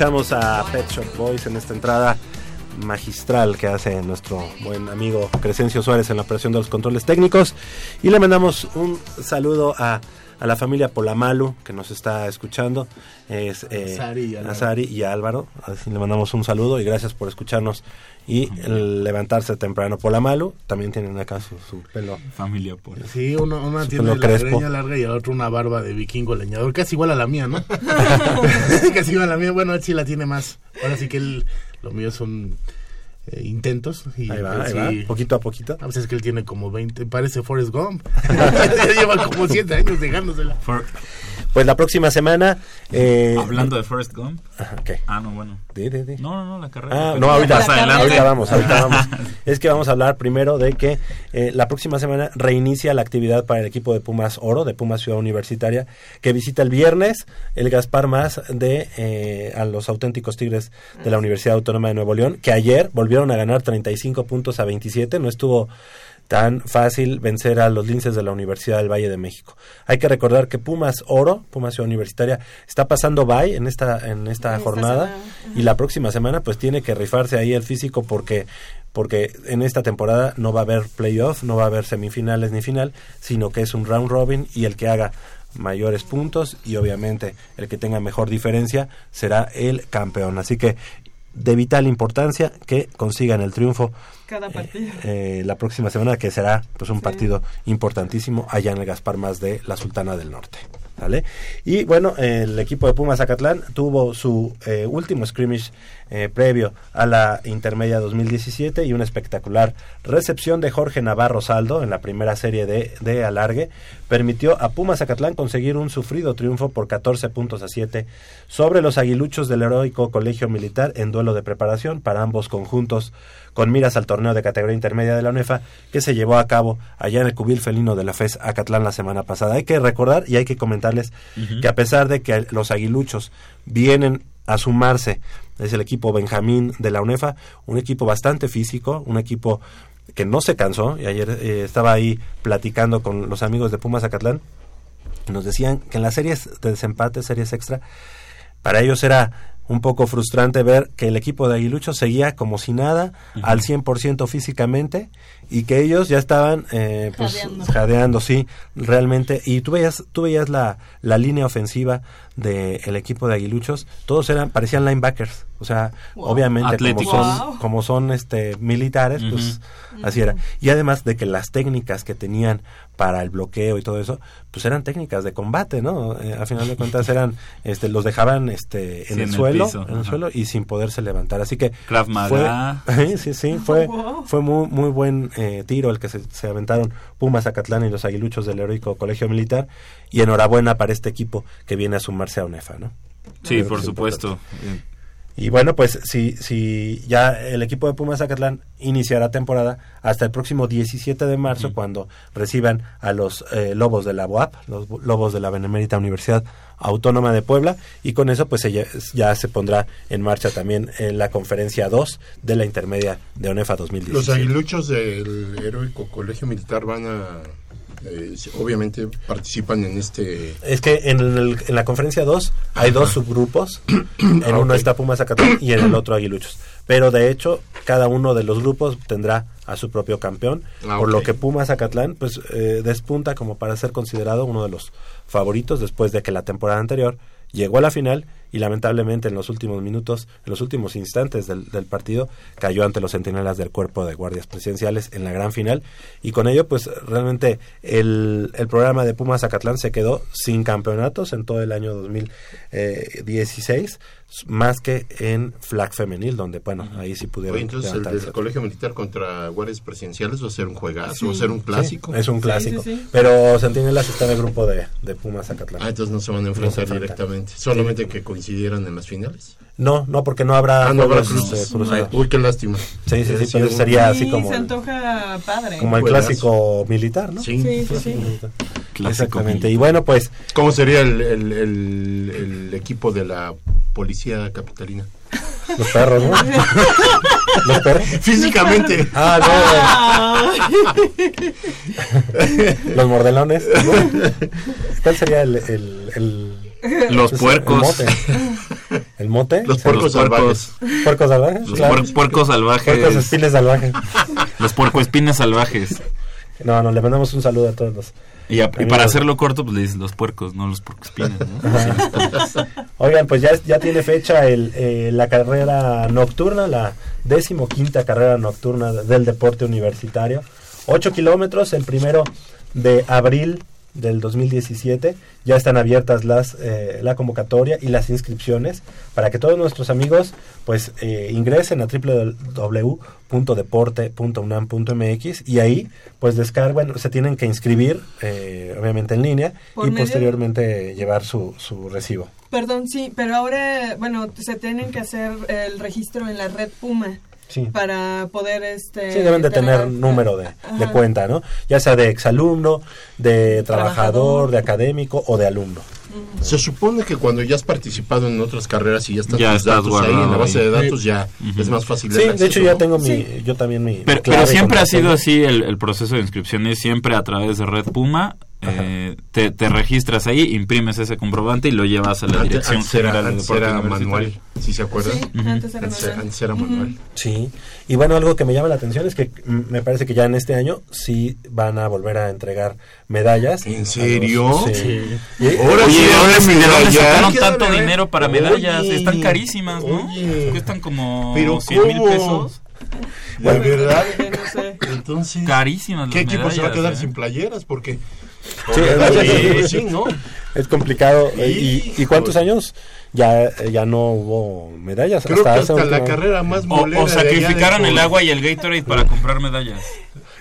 Escuchamos a Pet Shop Boys en esta entrada magistral que hace nuestro buen amigo Crescencio Suárez en la operación de los controles técnicos. Y le mandamos un saludo a a la familia Polamalu que nos está escuchando, es, eh, Sari y Álvaro. a Sari y a Álvaro, así le mandamos un saludo y gracias por escucharnos y el levantarse temprano. Polamalu también tienen acá su, su pelo. Familia Pola. Sí, uno, una tiene la crespo. greña larga y el otro una barba de vikingo leñador, casi igual a la mía, ¿no? casi igual a la mía, bueno, él sí la tiene más. Ahora sí que él, lo mío son eh, intentos. Y Ahí va, él ahí sí- va, poquito a poquito. A veces es que él tiene como 20, parece Forrest Gump. Ya Lleva como 7 años dejándosela. Pues la próxima semana... eh, Hablando de Forrest Gump. Ajá, ¿qué? Ah, no, bueno. No, no, no, la carrera. Ah, no, ahorita, más adelante. ahorita vamos, ahorita vamos. Es que vamos a hablar primero de que eh, la próxima semana reinicia la actividad para el equipo de Pumas Oro, de Pumas Ciudad Universitaria, que visita el viernes el Gaspar Más de eh, a los auténticos Tigres de la Universidad Autónoma de Nuevo León, que ayer volvieron a ganar 35 puntos a 27, no estuvo tan fácil vencer a los linces de la Universidad del Valle de México. Hay que recordar que Pumas Oro, Pumas Ciudad Universitaria, está pasando bye en esta en esta jornada y la próxima semana pues tiene que rifarse ahí el físico porque porque en esta temporada no va a haber playoff, no va a haber semifinales ni final, sino que es un round robin y el que haga mayores puntos y obviamente el que tenga mejor diferencia será el campeón. Así que de vital importancia que consigan el triunfo Cada partido. eh, la próxima semana, que será pues un partido importantísimo allá en el Gaspar Más de la Sultana del Norte. Y bueno, el equipo de Pumas Zacatlán tuvo su eh, último scrimmage eh, previo a la intermedia 2017 y una espectacular recepción de Jorge Navarro Saldo en la primera serie de, de alargue permitió a Pumas Zacatlán conseguir un sufrido triunfo por 14 puntos a 7 sobre los aguiluchos del heroico Colegio Militar en duelo de preparación para ambos conjuntos con miras al torneo de categoría intermedia de la UNEFA que se llevó a cabo allá en el cubil felino de la FES Acatlán la semana pasada. Hay que recordar y hay que que a pesar de que los aguiluchos vienen a sumarse, es el equipo Benjamín de la UNEFA, un equipo bastante físico, un equipo que no se cansó, y ayer eh, estaba ahí platicando con los amigos de Pumas Acatlán, y nos decían que en las series de desempate, series extra, para ellos era un poco frustrante ver que el equipo de Aguiluchos seguía como si nada, al 100% físicamente, y que ellos ya estaban eh, pues, Jadeando. jadeando, sí, realmente. Y tú veías, tú veías la, la línea ofensiva del equipo de Aguiluchos, todos eran, parecían linebackers, o sea, Wow. obviamente como son, Wow. como son este militares, pues así era. Y además de que las técnicas que tenían para el bloqueo y todo eso, pues eran técnicas de combate, ¿no? Eh, a final de cuentas eran, este, los dejaban este, en Sí, el en el suelo, piso, en el ajá. suelo y sin poderse levantar. Así que Krav Maga. fue, sí, sí, fue, Wow. fue muy, muy buen eh, tiro el que se, se aventaron Pumas Acatlán y los aguiluchos del heroico Colegio Militar. Y enhorabuena para este equipo que viene a sumarse a UNEFA, ¿no? Sí, Creo por es supuesto. importante. Y bueno, pues si, si ya el equipo de Pumas Zacatlán iniciará temporada hasta el próximo 17 de marzo, cuando reciban a los eh, Lobos de la UAP, los Lobos de la Benemérita Universidad Autónoma de Puebla, y con eso pues se ya, ya se pondrá en marcha también en la conferencia 2 de la intermedia de ONEFA 2017. Los aguiluchos del heroico colegio militar van a, eh, obviamente participan en este... Es que en, el- en la conferencia 2 hay dos subgrupos. En Ah, uno ok. está Pumas Zacatlán y en el otro Aguiluchos. Pero de hecho, cada uno de los grupos tendrá a su propio campeón. Ah, por lo que Pumas Zacatlán pues, eh, despunta como para ser considerado uno de los favoritos después de que la temporada anterior llegó a la final y lamentablemente en los últimos minutos, en los últimos instantes del, partido, cayó ante los centinelas del cuerpo de guardias presidenciales en la gran final. Y con ello pues realmente el, el programa de Pumas Zacatlán se quedó sin campeonatos en todo el año 2016 más que en flag femenil donde bueno ahí sí pudieron Oye, entonces el del colegio militar contra guardias presidenciales va a ser un juegazo, Sí. va a ser un clásico. Sí, es un clásico. Pero Centinelas está en el grupo de, de Pumas Zacatlán. Ah, entonces no se van a No enfrentar enfrentan. directamente, solamente que coincidieran en las finales. No, no, porque no habrá, Ah, no habrá cruces. cruzados. Uy, qué lástima. Sí, sí, sí, pero sería Sí, así como, se el- antoja padre. como el Juegazo. clásico militar, ¿no? Sí, sí, sí. Exactamente. Y bueno, pues ¿Cómo sería el, el- el- el equipo de la policía capitalina? los perros, ¿no? los perros. Físicamente. Ah, no. los mordelones. ¿Cuál sería el, el, el- Los el puercos. mote? ¿El mote? Los puercos salvajes. ¿Puercos salvajes? Los Claro. puer- puercos salvajes. Puercos espines salvajes. Los puercoespines salvajes. No, no, le mandamos un saludo a todos los. Y, a- y amigos. para hacerlo corto, pues le dices los puercos, no los porcoespines, ¿no? Oigan, pues ya, ya tiene fecha el, eh, la carrera nocturna, la decimoquinta carrera nocturna del deporte universitario. 8 kilómetros, el primero de abril del 2017. Ya están abiertas las eh, la convocatoria y las inscripciones para que todos nuestros amigos pues eh, ingresen a www.deporte.unam.mx y ahí pues descarguen, se tienen que inscribir eh, obviamente en línea Por y medio- posteriormente llevar su, su recibo. Perdón, sí, pero ahora, bueno, se tienen que hacer el registro en la red Puma Sí. para poder, este... Sí, deben de tener tener- número de, de cuenta, ¿no? Ya sea de exalumno, de trabajador, de académico o de alumno. Se supone que cuando ya has participado en otras carreras y ya están Ya tus estás datos ahí en la base de datos, ya es más fácil. Sí, de hecho ya ¿no? tengo mi, yo también mi Pero, siempre ha sido así el, el proceso de inscripciones, siempre a través de Red Puma. Eh, te, te registras ahí, imprimes ese comprobante y lo llevas a la Antes- Dirección antes era- General de antes era manual, si se acuerdan. Sí, antes era Antes, manual. antes era. Sí, y bueno, algo que me llama la atención es que mm, me parece que ya en este año sí van a volver a entregar medallas. ¿En serio? Sí. Sí. Y- Ahora Oye, sí, ¿de ahora dónde, sí, sacaron tanto dinero para Oye, medallas? Están carísimas, ¿no? oye. Cuestan como Pero 100 mil pesos. ¿De verdad? No sé. Entonces, Carísimas las ¿qué equipo se va a quedar ¿eh? sin playeras? Porque... Sí, medallas, sí. sí, ¿no? Es complicado. ¿Y, y cuántos años ya, eh, ya no hubo medallas? Creo que esa hasta la carrera más O, molera o sacrificaron el agua y el Gatorade para comprar medallas.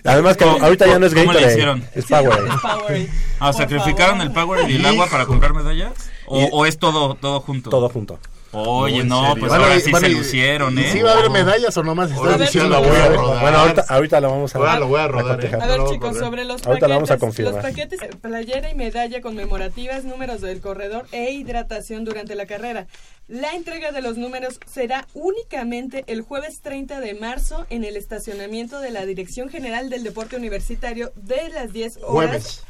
Además que ¿Cómo- ahorita ya no es cómo le Gatorade, hicieron? es Powerade. Powerade. Ah, ¿sacrificaron favor. el Powerade y el agua para comprar medallas? ¿O, Y- o es todo, todo junto? Todo junto. Oye, ¿en no, pues Bueno, ahora y- sí bueno, se y- lucieron, ¿y ¿eh? ¿Sí va a haber medallas o nomás estás diciendo la la voy a rodar. Bueno, ahorita, ahorita lo vamos a, Ahora lo voy a rodar, cotejar. A ver, Pero, chicos, sobre los Ahorita la vamos a paquetes, confirmar. los paquetes, eh, playera y medalla conmemorativas, números del corredor e hidratación durante la carrera. La entrega de los números será únicamente el jueves 30 de marzo en el estacionamiento de la Dirección General del Deporte Universitario de las 10 horas Jueves.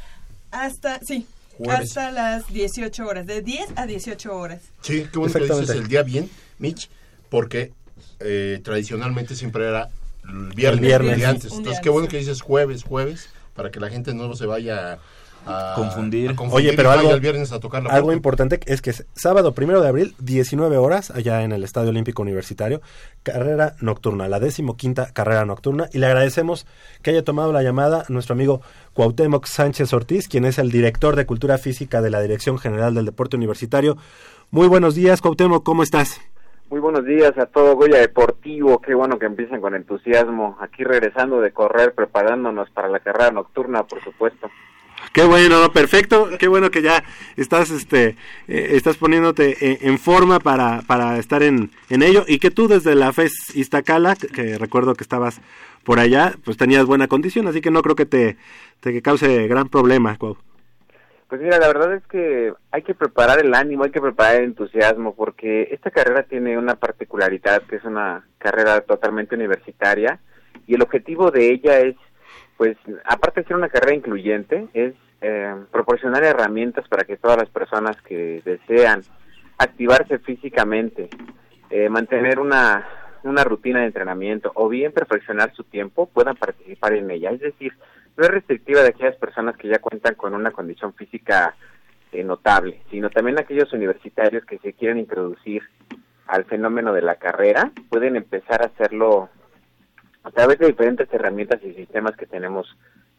hasta, sí, Jueves. hasta las 18 horas, de 10 a 18 horas. Sí, qué bueno que dices el día bien, Mitch, porque eh, tradicionalmente siempre era el viernes, El viernes. el día antes. Un Entonces, qué bueno que dices jueves, jueves, para que la gente no se vaya a Confundir. a Oye, pero algo- el viernes a tocar la Algo importante es que es sábado primero de abril, 19 horas, allá en el Estadio Olímpico Universitario, carrera nocturna, la decimoquinta carrera nocturna. Y le agradecemos que haya tomado la llamada nuestro amigo Cuauhtémoc Sánchez Ortiz, quien es el director de Cultura Física de la Dirección General del Deporte Universitario. Muy buenos días, Cuauhtémoc, ¿cómo estás? Muy buenos días a todo Goya Deportivo, qué bueno que empiecen con entusiasmo. Aquí regresando de correr, preparándonos para la carrera nocturna, por supuesto. Qué bueno, perfecto, qué bueno que ya estás, este, eh, estás poniéndote eh, en forma para, para estar en, en ello y que tú desde la FES Iztacala, que, recuerdo que estabas por allá, pues tenías buena condición, así que no creo que te, te cause gran problema, Cuau. Pues mira, la verdad es que hay que preparar el ánimo, hay que preparar el entusiasmo, porque esta carrera tiene una particularidad, que es una carrera totalmente universitaria, y el objetivo de ella es, pues, aparte de ser una carrera incluyente, es eh, proporcionar herramientas para que todas las personas que desean activarse físicamente, eh, mantener una, una rutina de entrenamiento o bien perfeccionar su tiempo, puedan participar en ella. Es decir, no es restrictiva de aquellas personas que ya cuentan con una condición física eh, notable, sino también aquellos universitarios que se quieren introducir al fenómeno de la carrera, pueden empezar a hacerlo a través de diferentes herramientas y sistemas que tenemos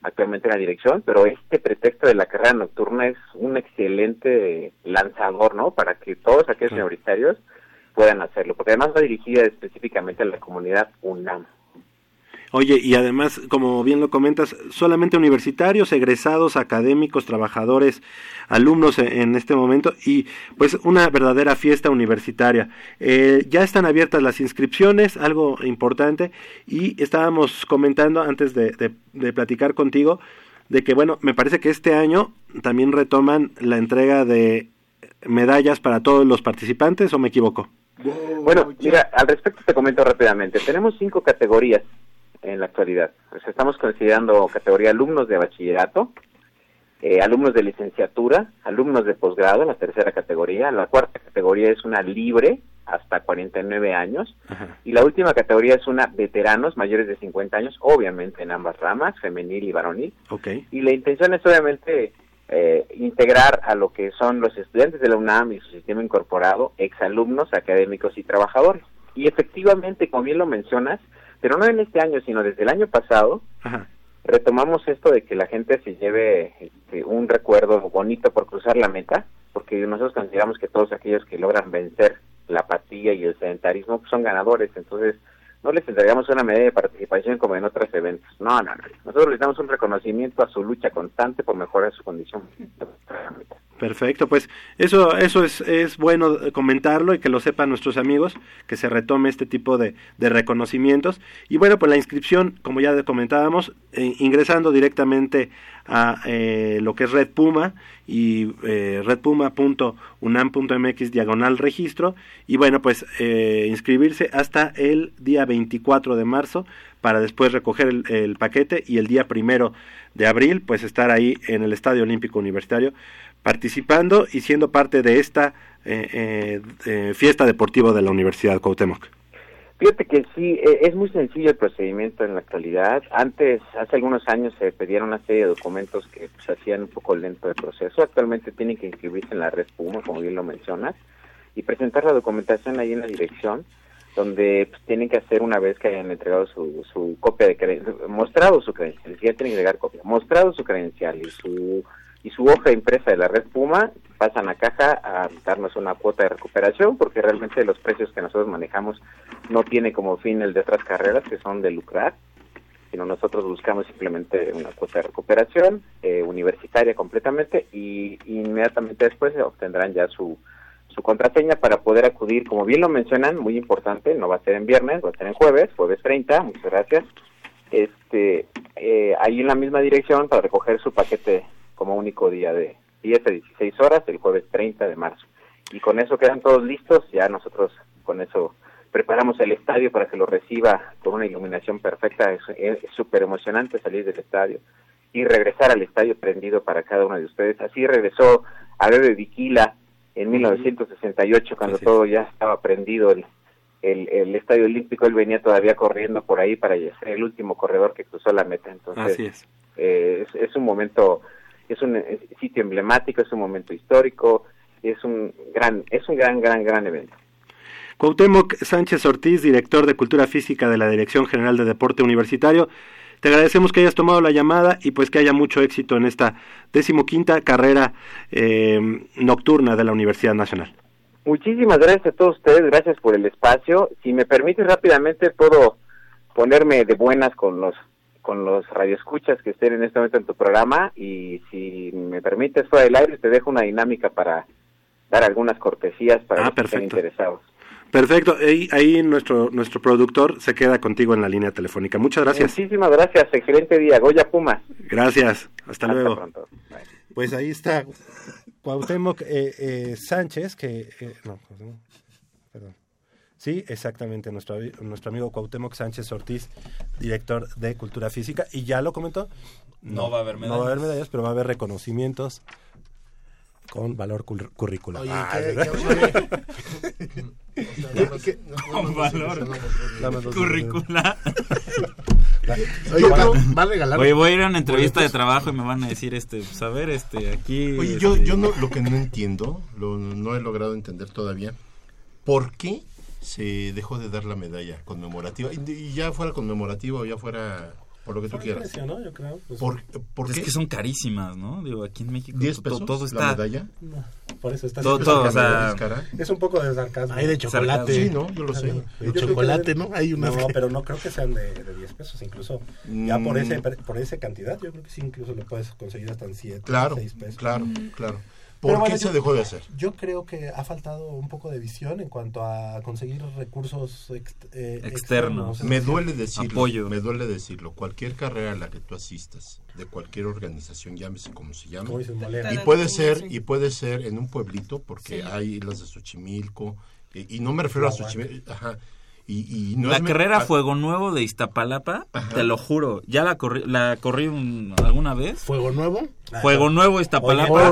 actualmente en la dirección, pero este pretexto de la carrera nocturna es un excelente lanzador, ¿no? Para que todos aquellos universitarios puedan hacerlo, porque además va dirigida específicamente a la comunidad UNAM. Oye, y además, como bien lo comentas, solamente universitarios, egresados, académicos, trabajadores, alumnos en, en este momento y pues una verdadera fiesta universitaria. Eh, ya están abiertas las inscripciones, algo importante, y estábamos comentando antes de platicar contigo de que, bueno, me parece que este año también retoman la entrega de medallas para todos los participantes, ¿o me equivoco? Bueno, mira, al respecto te comento rápidamente. Tenemos cinco categorías en la actualidad. Pues estamos considerando categoría alumnos de bachillerato, eh, alumnos de licenciatura, alumnos de posgrado, la tercera categoría. La cuarta categoría es una libre, hasta 49 años. Y la última categoría es una veteranos mayores de 50 años, obviamente en ambas ramas, femenil y varonil. Ok. Y la intención es obviamente eh, integrar a lo que son los estudiantes de la UNAM y su sistema incorporado, exalumnos, académicos y trabajadores. Y efectivamente, como bien lo mencionas, pero no en este año, sino desde el año pasado, retomamos esto de que la gente se lleve este, un recuerdo bonito por cruzar la meta, porque nosotros consideramos que todos aquellos que logran vencer la apatía y el sedentarismo pues, son ganadores, entonces no les entregamos una medalla de participación como en otros eventos. No, no, no. Nosotros les damos un reconocimiento a su lucha constante por mejorar su condición. Perfecto, pues eso eso es, es bueno comentarlo y que lo sepan nuestros amigos, que se retome este tipo de, de reconocimientos. Y bueno, pues la inscripción, como ya comentábamos, eh, ingresando directamente a eh, lo que es Red Puma y eh, redpuma.unam.mx diagonal registro y bueno pues eh, inscribirse hasta el día 24 de marzo para después recoger el, el, paquete y el día primero de abril pues estar ahí en el Estadio Olímpico Universitario participando y siendo parte de esta eh, eh, fiesta deportiva de la Universidad Cuauhtémoc. Fíjate que sí, eh, es muy sencillo el procedimiento en la actualidad. Antes, hace algunos años, se pedían una serie de documentos que pues, hacían un poco lento el proceso. Actualmente tienen que inscribirse en la red Puma, como bien lo mencionas, y presentar la documentación ahí en la dirección, donde pues, tienen que hacer una vez que hayan entregado su, su copia de credencial, mostrado su credencial, ya tienen que llegar copia, mostrado su credencial y su y su hoja impresa de la red Puma, pasan a caja a darnos una cuota de recuperación, porque realmente los precios que nosotros manejamos no tiene como fin el de otras carreras que son de lucrar, sino nosotros buscamos simplemente una cuota de recuperación eh, universitaria completamente y inmediatamente después obtendrán ya su, su contraseña para poder acudir, como bien lo mencionan, muy importante, no va a ser en viernes, va a ser en jueves, jueves 30, muchas gracias, este, eh, ahí en la misma dirección para recoger su paquete como único día de 10 a 16 horas el jueves 30 de marzo. Y con eso quedan todos listos, ya nosotros con eso preparamos el estadio para que lo reciba con una iluminación perfecta, es súper emocionante salir del estadio y regresar al estadio prendido para cada uno de ustedes. Así regresó a Bebe Viquila en 1968 cuando todo ya estaba prendido el, el, el, estadio olímpico, él venía todavía corriendo por ahí para ser el último corredor que cruzó la meta. Entonces, Así es. Eh, es, es un momento es un sitio emblemático, es un momento histórico, es un gran, es un gran, gran, gran evento. Cuauhtémoc Sánchez Ortiz, director de Cultura Física de la Dirección General de Deporte Universitario, te agradecemos que hayas tomado la llamada y pues que haya mucho éxito en esta decimoquinta carrera eh, nocturna de la Universidad Nacional. Muchísimas gracias a todos ustedes, gracias por el espacio. Si me permites rápidamente puedo ponerme de buenas con los con los radioescuchas que estén en este momento en tu programa y si me permites fuera del aire te dejo una dinámica para dar algunas cortesías para ah, los perfecto. que estén interesados. Perfecto, ahí, ahí, nuestro nuestro productor se queda contigo en la línea telefónica. Muchas gracias. Muchísimas gracias, excelente día. Goya Pumas. Gracias, hasta, hasta luego. Pronto. Bye. Pues ahí está Cuauhtémoc eh, eh, Sánchez, que... Eh, no. Sí, exactamente, nuestro, nuestro amigo Cuauhtémoc Sánchez Ortiz, director de Cultura Física, y ya lo comentó. No, no va a haber medallas. No va a haber medallas, pero va a haber reconocimientos con valor cur curricular. Oye, ah, ¿qué, con valor curricular. Oye, no, va a regalar. Oye, voy a ir a una entrevista de trabajo y me van a decir, este, pues a ver, este, aquí. Oye, este... yo, yo no, lo que no entiendo, lo, no he logrado entender todavía, ¿por qué se dejó de dar la medalla conmemorativa? Y, y ya fuera conmemorativa o ya fuera por lo que tú quieras. Precio, ¿no? Yo creo. Pues, ¿Por, por es qué? que son carísimas, ¿no? Digo, aquí en México ¿10 pesos todo está... la medalla? No, por eso está todo, todo o sea, es un poco de sarcasmo. Hay de chocolate. Sí, no, yo lo sé. De yo chocolate, ¿no? Hay una No, pero no creo que sean de, de 10 pesos, incluso mm. ya por ese por esa cantidad, yo creo que sí incluso lo puedes conseguir hasta en 7, claro, 6 pesos. Claro, claro. ¿Por Pero qué bueno, se yo, dejó de hacer? Yo creo que ha faltado un poco de visión en cuanto a conseguir recursos ex, eh, externos. externos. Me duele decirlo. Apoyo. Me duele decirlo. Cualquier carrera a la que tú asistas, de cualquier organización, llámese como se llame, y puede ser y puede ser en un pueblito, porque sí. hay las de Xochimilco, y, y no me refiero a Xochimilco, ajá, Y, y no la me- carrera ah, Fuego Nuevo de Iztapalapa, Ajá. te lo juro, ya la corrí, la corrí un- alguna vez. ¿Fuego Nuevo? Fuego Nuevo Iztapalapa. Oye,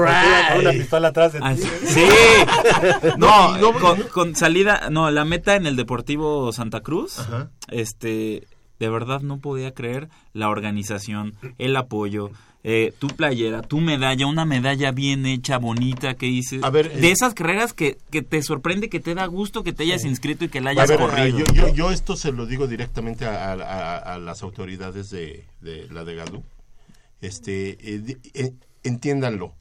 con una pistola atrás de ti. Sí. No, con, con salida, no, la meta en el Deportivo Santa Cruz, Ajá. este, de verdad no podía creer la organización, el apoyo, eh, tu playera, tu medalla, una medalla bien hecha, bonita que. A ver, de eh, esas carreras que, que te sorprende, que te da gusto que te hayas inscrito y que la A hayas ver, corrido. yo, yo- yo esto se lo digo directamente a, a- a- a las autoridades de, de la de Galú. Este, eh, eh, entiéndanlo.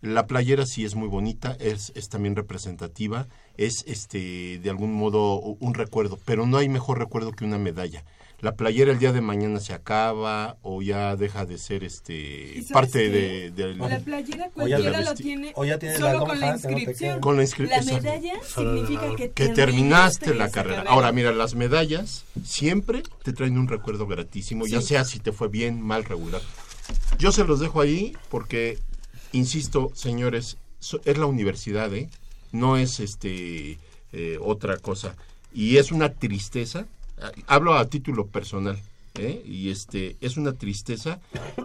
La playera sí es muy bonita, es, es también representativa, es este de algún modo un recuerdo, pero no hay mejor recuerdo que una medalla. La playera el día de mañana se acaba o ya deja de ser este ¿Y sabes parte qué? de, del- La playera cualquiera la lo vesti- tiene o ya tienes solo la con la no inscripción. Con la inscri- La exacto. medalla significa que, que terminaste la carrera. carrera. Ahora, mira, las medallas siempre te traen un recuerdo gratísimo, ya sea si te fue bien, mal, regular. Yo se los dejo ahí porque, insisto, señores, so- es la universidad, ¿eh? No es este eh, otra cosa. Y es una tristeza, ah, hablo a título personal, ¿eh? Y este, es una tristeza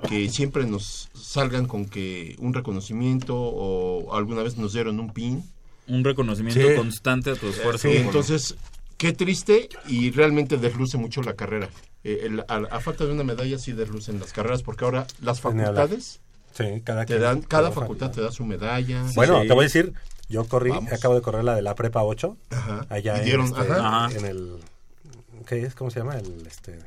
que siempre nos salgan con que un reconocimiento o alguna vez nos dieron un pin. Un reconocimiento Sí. constante a tu esfuerzo. Sí, entonces, qué triste y realmente desluce mucho la carrera. Eh, el- a, a falta de una medalla sí deslucen las carreras porque ahora las facultades Sí, cada te dan, cada cada facultad te da su medalla. Bueno, Sí. te voy a decir, yo corrí, Vamos. acabo de correr la de la prepa 8, Ajá. allá Y en, este. Ajá. en el, ¿qué es? ¿Cómo se llama? El, este,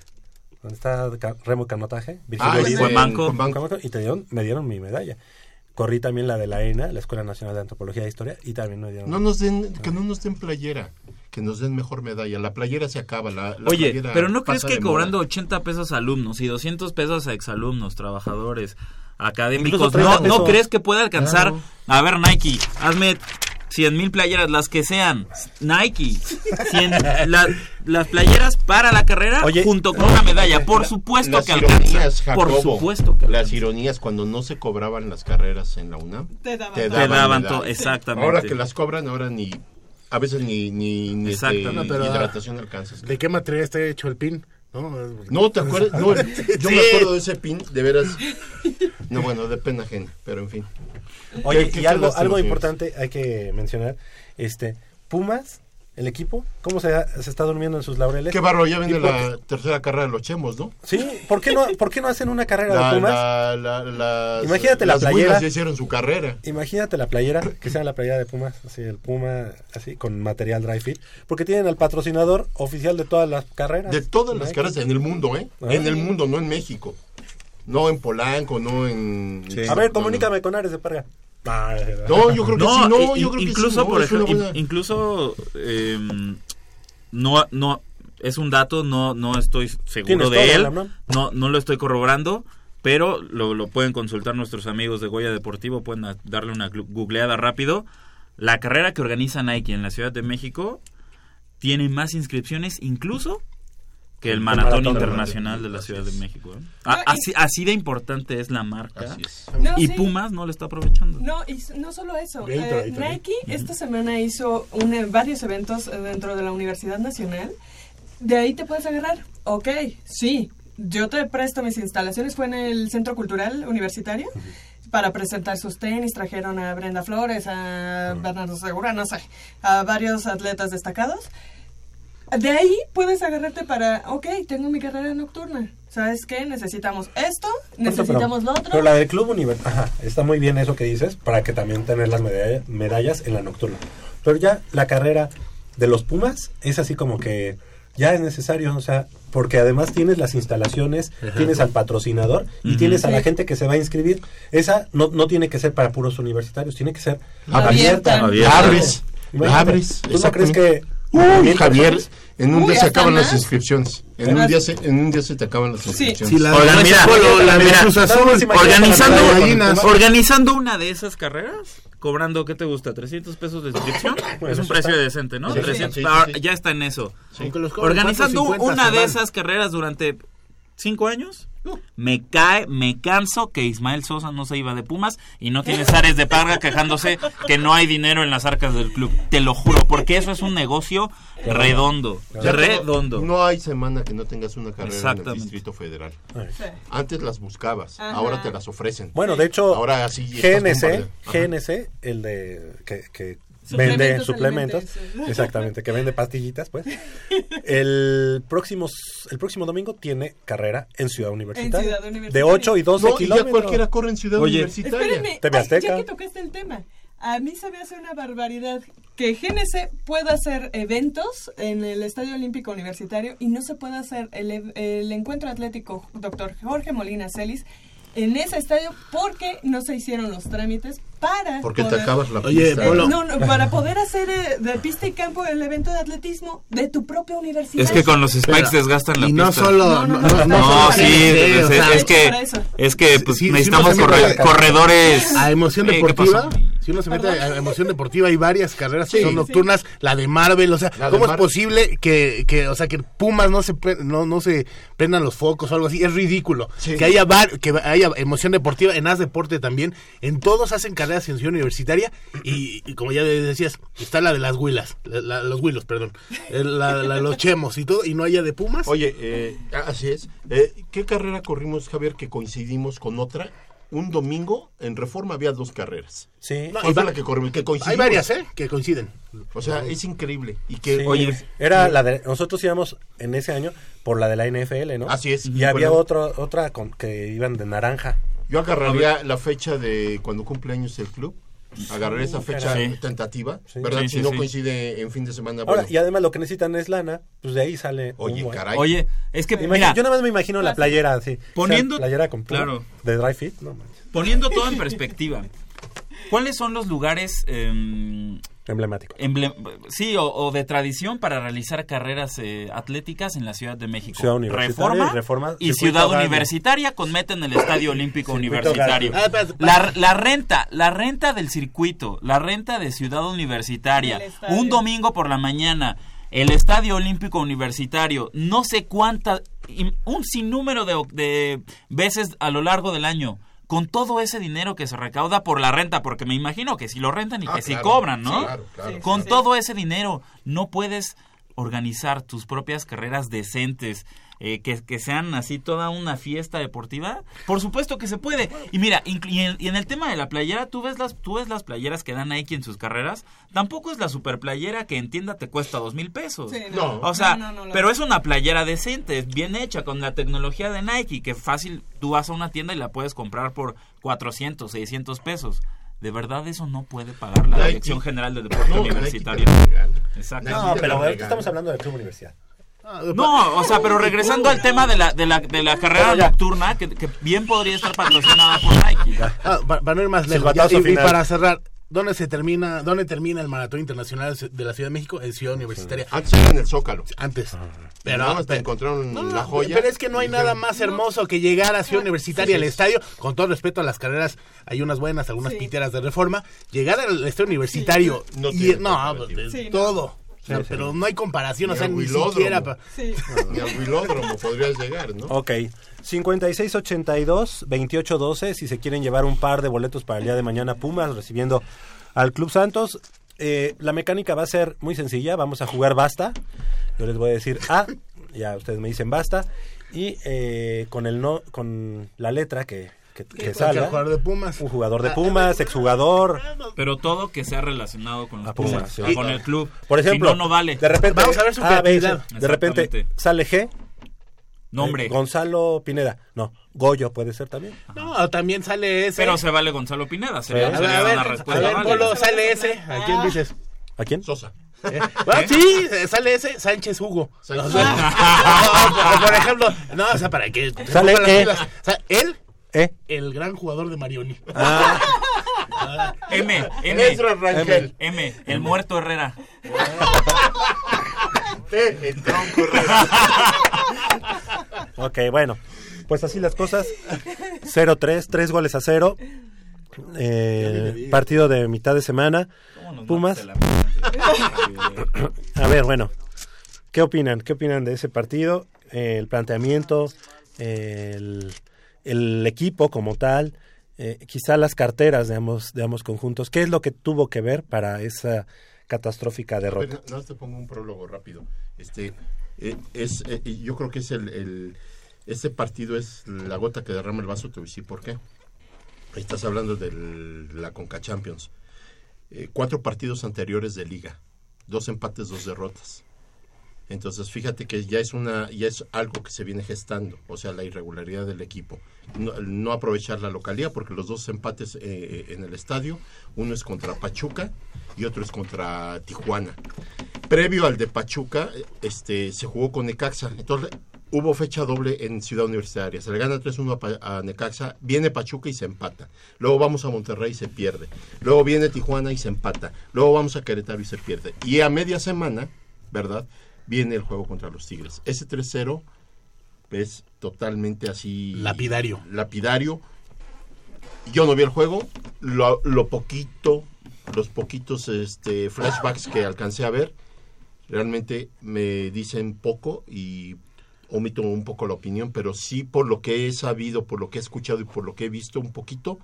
¿dónde está remo y canotaje? Ah, Virgilio. Cuemanco, Y te dieron, me dieron mi medalla. Corrí también la de la ENA, la Escuela Nacional de Antropología e Historia, y también me dieron. No nos den, que no nos den playera, que nos den mejor medalla. La playera se acaba. La, la Oye, playera pero ¿no crees que de moda. cobrando 80 pesos a alumnos y 200 pesos a exalumnos, trabajadores, académicos, 30 no, crees que pueda alcanzar? Claro. A ver, Nike, hazme 100 mil playeras, las que sean. Nike, 100, la- las playeras para la carrera Oye, junto con una medalla. Por supuesto Las que alcanza. ironías, Por supuesto que Las alcanza. ironías cuando no se cobraban las carreras en la UNAM. Te daban te todo. Te daban medalla. todo, exactamente. Ahora que las cobran, ahora ni... A veces ni, ni, ni este, pero, hidratación alcanzas. ¿De qué material está hecho el pin? No, No, ¿te acuerdas? No, yo Sí. me acuerdo de ese pin, de veras. No, bueno, de pena ajena, pero en fin. Oye, Qué- y qué algo, algo importante hay que mencionar, este, Pumas, el equipo, ¿cómo se, se está durmiendo en sus laureles? Qué barro, ya viene ¿Y por la tercera carrera de los chemos, ¿no? Sí, ¿por qué no, por qué no hacen una carrera La, de Pumas? la, la, las- Imagínate la las playera. ya hicieron su carrera. Imagínate la playera, que sea la playera de Pumas, así el Puma, así con material dry fit, porque tienen al patrocinador oficial de todas las carreras. De todas las carreras en el mundo, ¿eh? Ah. En el mundo, no en México. No en Polanco, no en... A ver, comunícame con Ares de Parga. Ah, No, yo creo que sí, no, i- yo creo que incluso sí, no, por ejemplo, buena- incluso em, no no es un dato, no no estoy seguro de él, no no lo estoy corroborando, pero lo, lo pueden consultar nuestros amigos de Goya Deportivo, pueden darle una googleada rápido. La carrera que organiza Nike en la Ciudad de México tiene más inscripciones incluso que el El Maratón Maratón Internacional de la Ciudad de México. ¿eh? A- así, así de importante es la marca. No, y sí. Pumas no lo está aprovechando. No, y no solo eso. Gatorade eh. Nike esta semana hizo un- varios eventos eh, dentro de la Universidad Nacional. De ahí te puedes agarrar. Ok, sí. Yo te presto mis instalaciones. Fue en el Centro Cultural Universitario. Para presentar sus tenis, trajeron a Brenda Flores, a Bernardo Segura, no sé, a varios atletas destacados. De ahí puedes agarrarte para, ok, tengo mi carrera nocturna. ¿Sabes qué? Necesitamos esto, necesitamos lo otro. Pero la del Club Universal, ajá, está muy bien eso que dices, para que también tener las medalla- medallas en la nocturna. Pero ya la carrera de los Pumas es así como que ya es necesario, o sea, porque además tienes las instalaciones, Ajá. tienes al patrocinador y tienes a la gente que se va a inscribir. Esa no, no tiene que ser para puros universitarios, tiene que ser Abierta. abierta. Abierta. Abres. Imagínate, Abres, ¿Tú no crees que... Uy, Javier, en un Uy, día se acaban las más. inscripciones. En un, día se, en un día se te acaban las inscripciones. Si la mira, mira, organizando, organizando una de esas carreras, cobrando, ¿qué te gusta? ¿300 pesos de inscripción? Bueno, es un precio está- decente, ¿no? Sí, sí, 300, sí, sí, ah, sí. Ya está en eso. Organizando 4.50 una de esas carreras durante ¿Cinco años? Me cae, me canso que Ismael Sosa no se iba de Pumas y no tiene Ares de Parga quejándose que no hay dinero en las arcas del club. Te lo juro, porque eso es un negocio redondo. Redondo. No, hay semana que no tengas una carrera en el. Distrito Federal. Sí. Antes las buscabas, Ajá. ahora te las ofrecen. Bueno, de hecho, ahora sí estás GNC. GNC, el de que, vende suplementos, alimenticios. exactamente, que vende pastillitas, pues. El próximo el próximo domingo tiene carrera en Ciudad Universitaria. Ciudad De Universitaria. 8 y 12 No, y ya kilómetros. cualquiera corre en Ciudad Oye, Universitaria. Espérenme, ya que tocaste el tema, a mí se me hace una barbaridad que GNC pueda hacer eventos en el Estadio Olímpico Universitario y no se pueda hacer el, el encuentro atlético Dr. Jorge Molina Celis en ese estadio porque no se hicieron los trámites para Porque te acabas la Oye, pista. Polo. no, no, para poder hacer eh, de pista y campo el evento de atletismo de tu propia universidad. Es que con los spikes Pero- desgastan la y no pista. solo No, no, no, no, no, No, solo sí, es, que, es que pues, Sí, necesitamos corre- mete- corredores. a emoción Eh, ¿qué deportiva, si uno se mete a emoción deportiva hay varias carreras que son nocturnas, la de Marvel, o sea, La ¿cómo es posible que, que o sea, que Pumas no se pre- no, no se prendan los focos o algo así? Es ridículo. Sí. Que haya var- que haya emoción deportiva en As Deporte también, en todos hacen carreras en Ciudad Universitaria y, y como ya decías, está la de las huilas, la- la- los huilos, perdón, eh, la, los chemos y todo y no haya de Pumas. Oye, eh, así es. Eh, ¿Qué carrera corrimos, Javier, que coincidimos con otra? Un domingo en Reforma había dos carreras. Sí. No, ¿Cuál y fue va- la que corrimos? Que coincidimos. hay varias, ¿eh? Que coinciden. O sea, es increíble. Y que, Sí. Oye, era la de nosotros íbamos en ese año por la de la NFL, ¿no? Así es. Y había Bueno. otro, otra con, que iban de naranja. Yo agarraría la fecha de cuando cumple años el club. Agarraré esa fecha Sí. tentativa, Sí. ¿verdad? Sí, si no sí. coincide en fin de semana. Ahora, bueno. y además lo que necesitan es lana, pues de ahí sale. Oye, caray. Oye, es que Imagina- mira, yo nada más me imagino la playera así. Poniendo- O sea, playera con claro. de dry fit, no manches, poniendo todo en perspectiva, ¿cuáles son los lugares em, emblemático. emble- sí o, o de tradición para realizar carreras eh, atléticas en la Ciudad de México? Ciudad Universitaria Reforma, y Reforma, y Ciudad. Universitaria con meta en el Estadio Olímpico Circuito Universitario. Ah, La, la renta, la renta del circuito, la renta de Ciudad Universitaria, un domingo por la mañana, el Estadio Olímpico Universitario, no sé cuántas, un sinnúmero de, de veces a lo largo del año. Con todo ese dinero que se recauda por la renta, porque me imagino que si lo rentan y Ah, que si cobran, ¿no? Sí, claro, claro. Con Sí. todo ese dinero no puedes organizar tus propias carreras decentes, eh, que, que sean así toda una fiesta deportiva. Por supuesto que se puede. Y mira, y en, y en el tema de la playera, tú ves las tú ves las playeras que dan Nike en sus carreras. Tampoco es la super playera que en tienda te cuesta dos mil pesos. Sí, No. O sea, No, no, pero es una playera decente, es bien hecha, con la tecnología de Nike, que fácil tú vas a una tienda y la puedes comprar por 400, 600 pesos. De verdad eso no puede pagar la Nike. Dirección General del Deporte No, Universitario. Nike te lo regala. Exacto. Nike No, te pero lo ahorita estamos hablando del Club Universidad. No, o sea, pero regresando al tema de la, de la, de la carrera nocturna, que, que bien podría estar patrocinada por Nike. Ah, pa- para, no ir más lejos. Ya, y- para cerrar, ¿dónde se termina, dónde termina el maratón internacional de la Ciudad de México? En Ciudad Universitaria. Antes era en el Zócalo. Antes. Pero nada más te encontraron No, la joya. Pero es que no hay nada más hermoso que llegar a Ciudad Universitaria al estadio, con todo respeto a las carreras, hay unas buenas, algunas Sí. piteras de reforma, llegar al estadio universitario No y no, comparación. Sí. O sea, Sí, pero no hay comparación, o Ni sea, al ni siquiera. pa- Sí. Ni al Wilódromo podrías llegar, ¿no? Ok, 5682-2812, si se quieren llevar un par de boletos para el día de mañana Pumas recibiendo al Club Santos. Eh, la mecánica va a ser muy sencilla, vamos a jugar basta. Yo les voy a decir A, ya ustedes me dicen basta. Y eh, con el no, con la letra que, que, que salga, jugador de Pumas. un jugador de Pumas, exjugador, Pero todo que sea relacionado con los A Pumas, Pumas, sí. con el club. por ejemplo, Si no, no vale. de repente, Vamos a ver su A, creatividad. de repente sale G, Nombre. eh, Gonzalo Pineda, no, Goyo puede ser también. No, también sale ese. Pero se vale Gonzalo Pineda. Sería, a ver, sería a ver, una a respuesta ver. Polo, sale ese. ¿A quién dices? ¿A quién? Sosa. ¿Eh? Ah, sí, eh, sale ese Sánchez Hugo. Sánchez O sea, Hugo. por, por ejemplo, no, o sea, para que Sale E. sea, él, ¿Eh? el gran jugador de Marioni. M, M, Ezra Rangel. M, el muerto Herrera. T, el tronco Herrera. Ok, bueno. Pues así las cosas. 0-3, 3 goles a 0. Eh, partido de mitad de semana. ¿Cómo nos Pumas. A ver, bueno. ¿Qué opinan? ¿Qué opinan de ese partido? Eh, el planteamiento. el, el equipo como tal, eh, quizá las carteras de ambos, de ambos conjuntos. ¿Qué es lo que tuvo que ver para esa catastrófica derrota? No, no te pongo un prólogo rápido. Este, eh, es, eh, yo creo que es el, el, este partido es la gota que derrama el vaso. Te voy a decir por qué. Estás hablando de la Conca Champions. Eh, cuatro partidos anteriores de liga, dos empates, dos derrotas. Entonces, fíjate que ya es una ya es algo que se viene gestando, o sea, la irregularidad del equipo. No, aprovechar la localidad porque los dos empates eh, en el estadio, uno es contra Pachuca y otro es contra Tijuana. Previo al de Pachuca, este se jugó con Necaxa. Entonces, hubo fecha doble en Ciudad Universitaria. Se le gana 3-1 a, a Necaxa, viene Pachuca y se empata. Luego vamos a Monterrey y se pierde. Luego viene Tijuana y se empata. Luego vamos a Querétaro y se pierde. Y a media semana, ¿verdad? Viene el juego contra los Tigres. Ese 3-0 es totalmente así... Lapidario. Lapidario. Yo no vi el juego. Lo, lo poquito, los poquitos este, flashbacks que alcancé a ver, realmente me dicen poco y omito un poco la opinión, pero sí por lo que he sabido, por lo que he escuchado y por lo que he visto un poquito,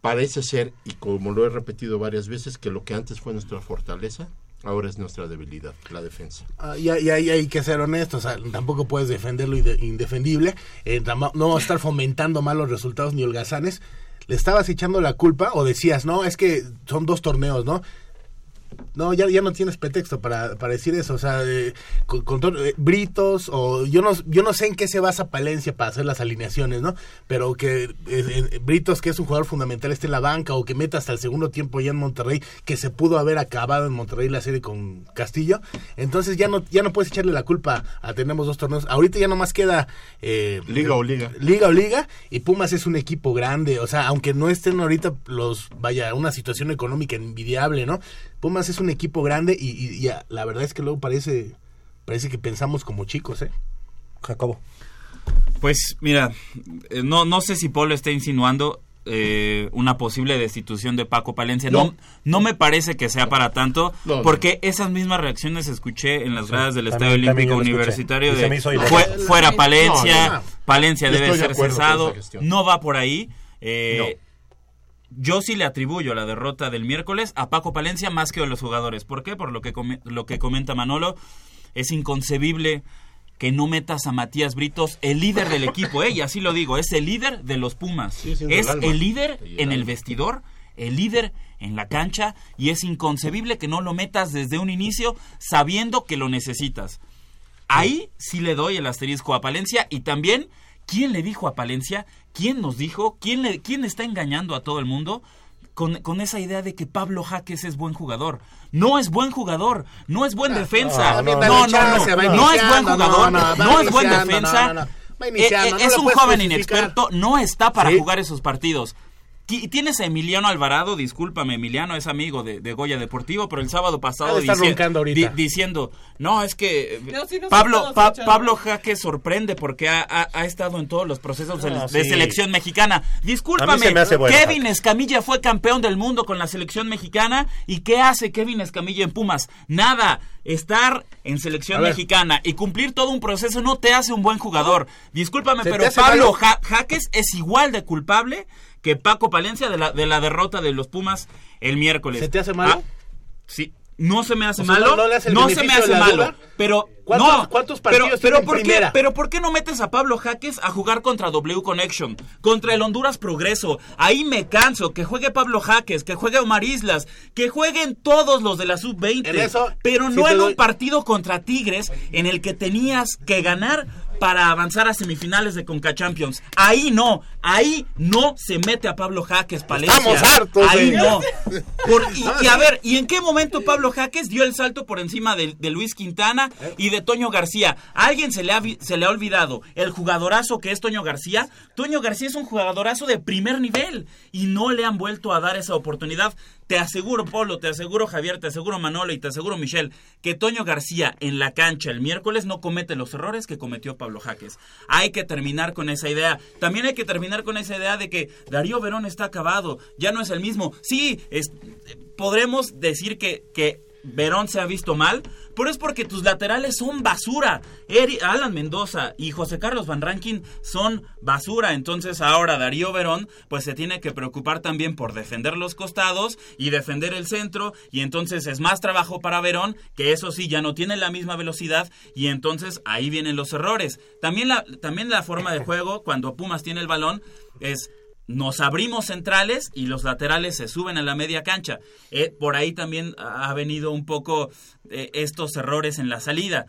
parece ser, y como lo he repetido varias veces, que lo que antes fue nuestra fortaleza, ahora es nuestra debilidad, la defensa. Ah, hay que ser honestos, o sea, tampoco puedes defender lo inde- indefendible, eh, no estar fomentando malos resultados ni holgazanes. ¿Le estabas echando la culpa o decías, no, es que son dos torneos, ¿no? No, ya, ya no tienes pretexto para, para decir eso. O sea, eh, con, con to- eh, Britos o yo no, yo no sé en qué se basa Palencia para hacer las alineaciones, ¿no? Pero que eh, eh, Britos, que es un jugador fundamental, esté en la banca o que meta hasta el segundo tiempo ya en Monterrey, que se pudo haber acabado en Monterrey la serie con Castillo. Entonces ya no, ya no puedes echarle la culpa a tenemos dos torneos. Ahorita ya nomás queda... eh, Liga o liga. Liga o liga y Pumas es un equipo grande, o sea, aunque no estén ahorita los, vaya, una situación económica envidiable, ¿no? Pumas es un equipo grande y, y- y, la verdad es que luego parece, parece que pensamos como chicos, ¿eh? Jacobo. Pues mira, eh, no, no sé si Polo está insinuando eh, una posible destitución de Paco Palencia. No. No. no, me parece que sea para tanto, No, no. porque esas mismas reacciones escuché en las gradas del Estadio también Olímpico. Universitario de me hizo fue- ilegal. fuera Palencia, No, no. Palencia debe ser cesado. No va por ahí. Eh, Yo sí le atribuyo la derrota del miércoles a Paco Palencia más que a los jugadores. ¿Por qué? Por lo que, come- lo que comenta Manolo. Es inconcebible que no metas a Matías Britos, el líder del equipo, ¿eh? y así lo digo, es el líder de los Pumas. Es el el líder en el vestidor, el líder en la cancha, y es inconcebible que no lo metas desde un inicio sabiendo que lo necesitas. Ahí sí le doy el asterisco a Palencia y también, ¿quién le dijo a Palencia? ¿Quién nos dijo? ¿Quién, le, quién está engañando a todo el mundo? Con, con esa idea de que Pablo Jaques es buen jugador. No es buen jugador, no es buen defensa. no, No, no, no, es buen jugador, no, es buen defensa. Eh, eh, es un joven inexperto, no está para Sí. jugar esos partidos. Ti- Tienes a Emiliano Alvarado, discúlpame, Emiliano es amigo de, de Goya Deportivo, pero el sábado pasado de estar dici- roncando ahorita. di- diciendo, no, es que eh, No, sí nos Pablo, Pa- escuchando. Pablo Jaque sorprende porque ha, ha- ha estado en todos los procesos de, No, de sí. selección mexicana. Discúlpame, me bueno, Kevin Escamilla fue campeón del mundo con la selección mexicana. ¿Y qué hace Kevin Escamilla en Pumas? Nada. Estar en selección mexicana y cumplir todo un proceso no te hace un buen jugador. Discúlpame, ¿Se te pero Pablo? Ja- Jaques es igual de culpable que Paco Palencia de la, de la derrota de los Pumas el miércoles. ¿Se te hace malo? Ah, sí. No se me hace O sea, malo. ¿no- se me hace malo. duda? Pero ¿Cuántos- no, cuántos pero, partidos pero en ¿por qué, pero ¿por qué no metes a Pablo Jaques a jugar contra W Connection? Contra el Honduras Progreso. Ahí me canso. Que juegue Pablo Jaques, que juegue Omar Islas, que jueguen todos los de la sub-20. En eso, pero no en doy- un partido contra Tigres en el que tenías que ganar para avanzar a semifinales de Conca Champions. Ahí no, ahí no se mete a Pablo Jaques, Palencia. Estamos hartos Ahí no. Por- y, y a ver, ¿y en qué momento Pablo Jaques dio el salto por encima de, de Luis Quintana y de Toño García? ¿A alguien se le, ha, se le ha olvidado el jugadorazo que es Toño García? Toño García es un jugadorazo de primer nivel y no le han vuelto a dar esa oportunidad. Te aseguro, Polo, te aseguro, Javier, te aseguro, Manolo y te aseguro, Michelle, que Toño García en la cancha el miércoles no comete los errores que cometió Pablo Jaques. Hay que terminar con esa idea. También hay que terminar con esa idea de que Darío Verón está acabado, ya no es el mismo. Sí, es, podremos decir que, que Verón se ha visto mal, pero es porque tus laterales son basura. Eri- Alan Mendoza y José Carlos Van Rankin son basura. Entonces ahora Darío Verón pues se tiene que preocupar también por defender los costados y defender el centro. Y entonces es más trabajo para Verón, que eso sí ya no tiene la misma velocidad. Y entonces ahí vienen los errores. También la, también la forma de juego, cuando Pumas tiene el balón, es nos abrimos centrales y los laterales se suben a la media cancha. Eh, por ahí también ha venido un poco eh, estos errores en la salida.